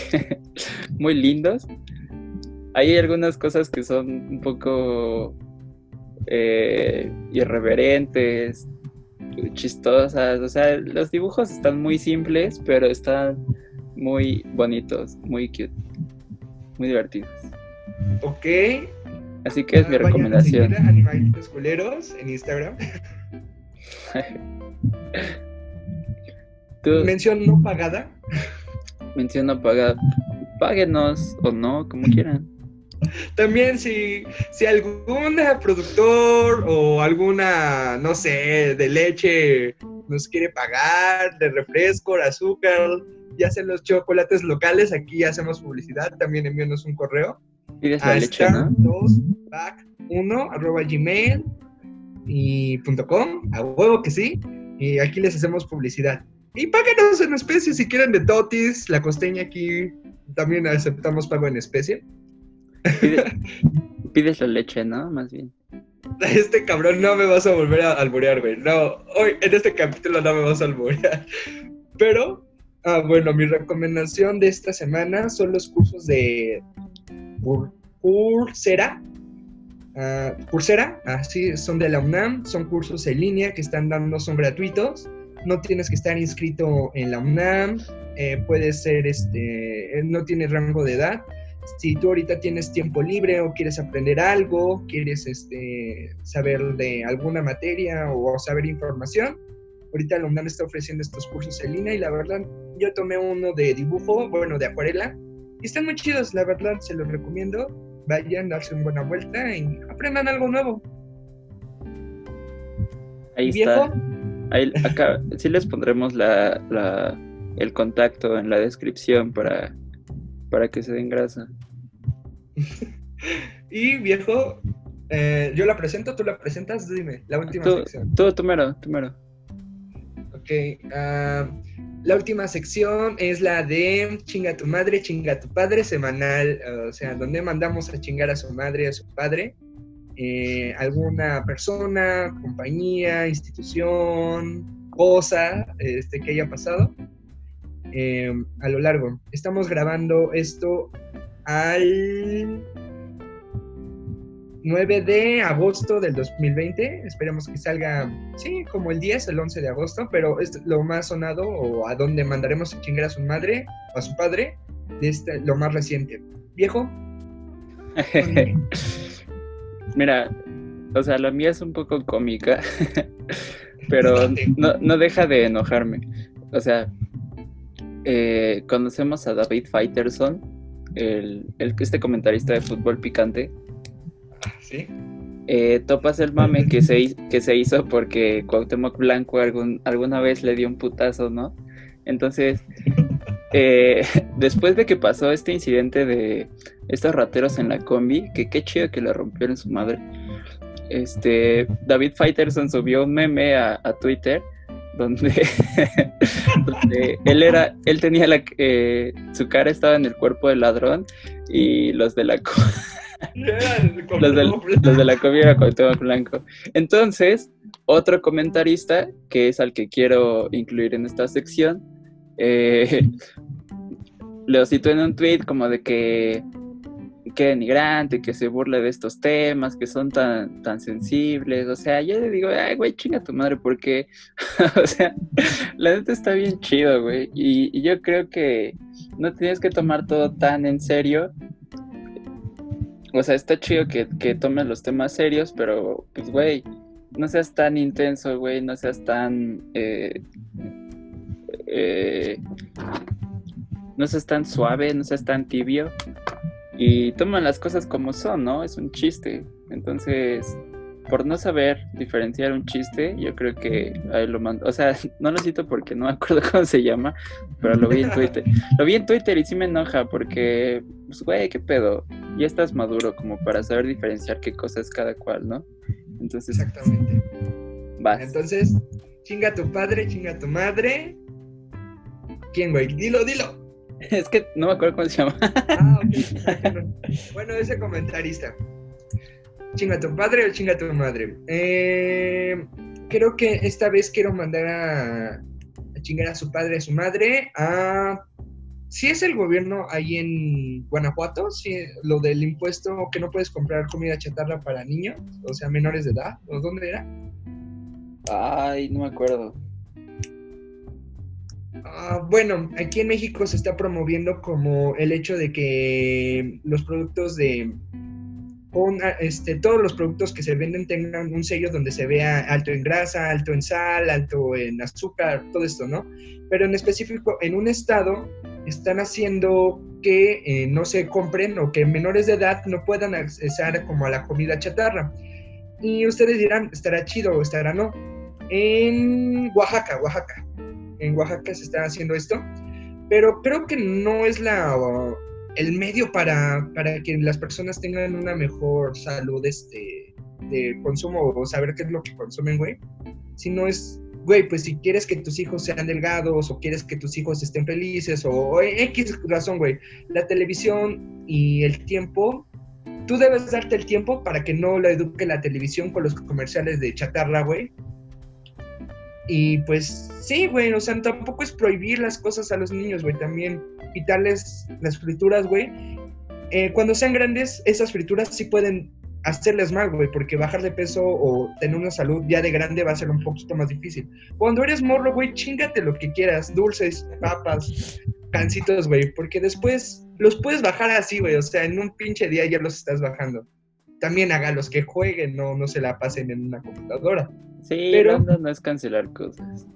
muy lindos. Hay algunas cosas que son un poco eh, irreverentes, chistosas. O sea, los dibujos están muy simples, pero están muy bonitos, muy cute, muy divertidos. Ok. Así que es mi ah, recomendación. Animalitos culeros en Instagram. Mención no pagada. Mención no pagada. Páguenos o no, como quieran. También si, si algún productor o alguna, no sé, de leche nos quiere pagar, de refresco, de azúcar, ya hacen los chocolates locales, aquí hacemos publicidad, también envíanos un correo. Pides la leche, ¿no? 2 back 1 arroba gmail y punto com, a huevo que sí, y aquí les hacemos publicidad. Y páguenos en especie si quieren de totis, la costeña aquí también aceptamos pago en especie. pides la leche, ¿no? Más bien. Este cabrón no me vas a volver a alborear, güey. No, hoy en este capítulo no me vas a alborear. Pero, ah, bueno, mi recomendación de esta semana son los cursos de Coursera Uh, Coursera, así son de la UNAM, son cursos en línea que están dando, son gratuitos, no tienes que estar inscrito en la UNAM, eh, puede ser, este, eh, no tiene rango de edad. Si tú ahorita tienes tiempo libre o quieres aprender algo, quieres este, saber de alguna materia o saber información, ahorita la UNAM está ofreciendo estos cursos en línea y la verdad, yo tomé uno de dibujo, bueno, de acuarela, y están muy chidos, la verdad, se los recomiendo vayan, darse una buena vuelta y aprendan algo nuevo. Ahí está. Ahí, acá sí les pondremos la, la, el contacto en la descripción para, para que se den grasa. y viejo, eh, yo la presento, tú la presentas, dime, la última sección. Tú, tú mero, tú mero. Ok, uh, la última sección es la de chinga tu madre, chinga tu padre semanal, o sea, donde mandamos a chingar a su madre, a su padre, eh, alguna persona, compañía, institución, cosa este, que haya pasado eh, a lo largo. Estamos grabando esto al 9 de agosto del 2020. Esperemos que salga, sí, como el 10, el 11 de agosto, pero es lo más sonado o a donde mandaremos a chingar a su madre o a su padre de este, lo más reciente. Viejo. Mira, o sea, la mía es un poco cómica, pero no, no deja de enojarme. O sea, eh, conocemos a David Fighterson, el, el, este comentarista de fútbol picante. Sí. Eh, topas el mame que se, que se hizo porque Cuauhtémoc Blanco algún, alguna vez le dio un putazo, ¿no? Entonces, eh, después de que pasó este incidente de estos rateros en la combi, que qué chido que le rompieron su madre, este, David Fighterson subió un meme a, a Twitter donde, donde, él era, él tenía la, eh, su cara estaba en el cuerpo del ladrón y los de la los, de, los de la comida era Cuauhtémoc Blanco. Entonces, otro comentarista, que es al que quiero incluir en esta sección, eh, lo citó en un tweet como de que que denigrante, que se burla de estos temas, que son tan, tan sensibles. O sea, yo le digo, ay, güey, chinga tu madre, porque, o sea, la neta está bien chido, güey. Y, y, yo creo que no tienes que tomar todo tan en serio o sea, está chido que, que tomes los temas serios, pero pues, güey, no seas tan intenso, güey, no seas tan... Eh, eh, no seas tan suave, no seas tan tibio. Y toma las cosas como son, ¿no? Es un chiste. Entonces, por no saber diferenciar un chiste, yo creo que ahí lo mando. O sea, no lo cito porque no me acuerdo cómo se llama, pero lo vi en Twitter. Lo vi en Twitter y sí me enoja porque, pues, güey, qué pedo. Ya estás maduro como para saber diferenciar qué cosa es cada cual, ¿no? Entonces. Exactamente. Vas. Entonces, chinga tu padre, chinga tu madre. ¿Quién, güey? Dilo, dilo. Es que no me acuerdo cómo se llama. Ah, ok. bueno, ese comentarista. Chinga tu padre o chinga tu madre. Eh, creo que esta vez quiero mandar a, a chingar a su padre, a su madre, a si es el gobierno ahí en Guanajuato, si lo del impuesto que no puedes comprar comida chatarra para niños, o sea, menores de edad, ¿o dónde era? Ay, no me acuerdo. Ah, bueno, aquí en México se está promoviendo como el hecho de que los productos de este, todos los productos que se venden tengan un sello donde se vea alto en grasa, alto en sal, alto en azúcar, todo esto, ¿no? Pero en específico, en un estado están haciendo que eh, no se compren o que menores de edad no puedan accesar como a la comida chatarra. Y ustedes dirán, ¿estará chido o estará no? En Oaxaca, Oaxaca. En Oaxaca se está haciendo esto. Pero creo que no es la el medio para, para que las personas tengan una mejor salud este, de consumo o saber qué es lo que consumen, güey. Si no es, güey, pues si quieres que tus hijos sean delgados o quieres que tus hijos estén felices o, X razón, güey, la televisión y el tiempo, tú debes darte el tiempo para que no la eduque la televisión con los comerciales de chatarra, güey. Y pues sí, güey, o sea, tampoco es prohibir las cosas a los niños, güey, también quitarles las frituras, güey. Eh, cuando sean grandes, esas frituras sí pueden hacerles mal, güey, porque bajar de peso o tener una salud ya de grande va a ser un poquito más difícil. Cuando eres morro, güey, chingate lo que quieras, dulces, papas, cancitos, güey, porque después los puedes bajar así, güey, o sea, en un pinche día ya los estás bajando. También haga los que jueguen, no, no se la pasen en una computadora. Sí, pero no es cancelar cosas.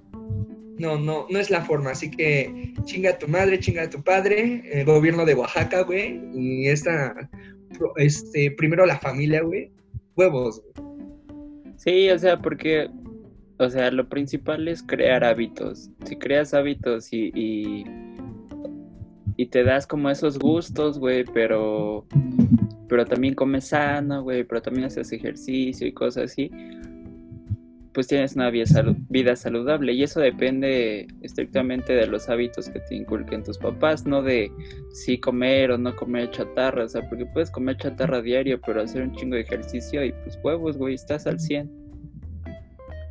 No, no, no es la forma. Así que chinga a tu madre, chinga a tu padre, el gobierno de Oaxaca, güey. Y esta, este, primero la familia, güey. Huevos, güey. Sí, o sea, porque, o sea, lo principal es crear hábitos. Si creas hábitos y, y, y te das como esos gustos, güey, pero, pero también comes sano, güey, pero también haces ejercicio y cosas así pues tienes una vida, saludable y eso depende estrictamente de los hábitos que te inculquen tus papás, no de si comer o no comer chatarra, o sea, porque puedes comer chatarra diario, pero hacer un chingo de ejercicio y pues huevos, güey, estás al 100.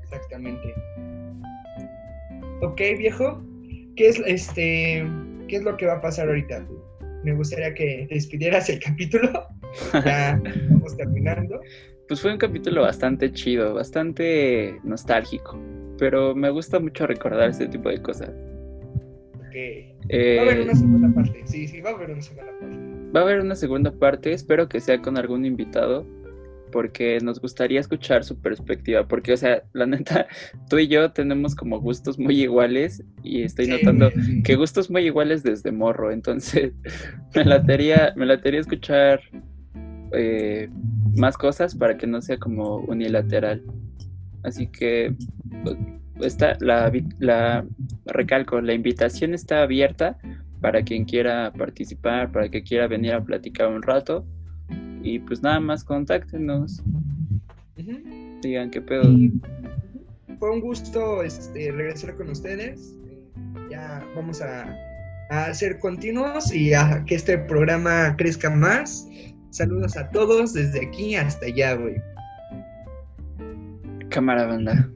Exactamente. Ok, viejo, ¿qué es este qué es lo que va a pasar ahorita? Me gustaría que despidieras el capítulo. ya estamos terminando pues fue un capítulo bastante chido, bastante nostálgico, pero me gusta mucho recordar este tipo de cosas. Ok. va a haber una segunda parte, sí, sí, va a haber una segunda parte. Va a haber una segunda parte, espero que sea con algún invitado, porque nos gustaría escuchar su perspectiva, porque, o sea, la neta, tú y yo tenemos como gustos muy iguales y estoy notando que gustos muy iguales desde morro, entonces me latería, me latería escuchar eh, más cosas para que no sea como unilateral. Así que está la, la recalco, la invitación está abierta para quien quiera participar, para que quiera venir a platicar un rato. Y pues nada más contáctenos. Digan qué pedo. fue un gusto este, regresar con ustedes. Ya vamos a, a hacer continuos y a que este programa crezca más. Saludos a todos desde aquí hasta allá, güey. Cámara banda.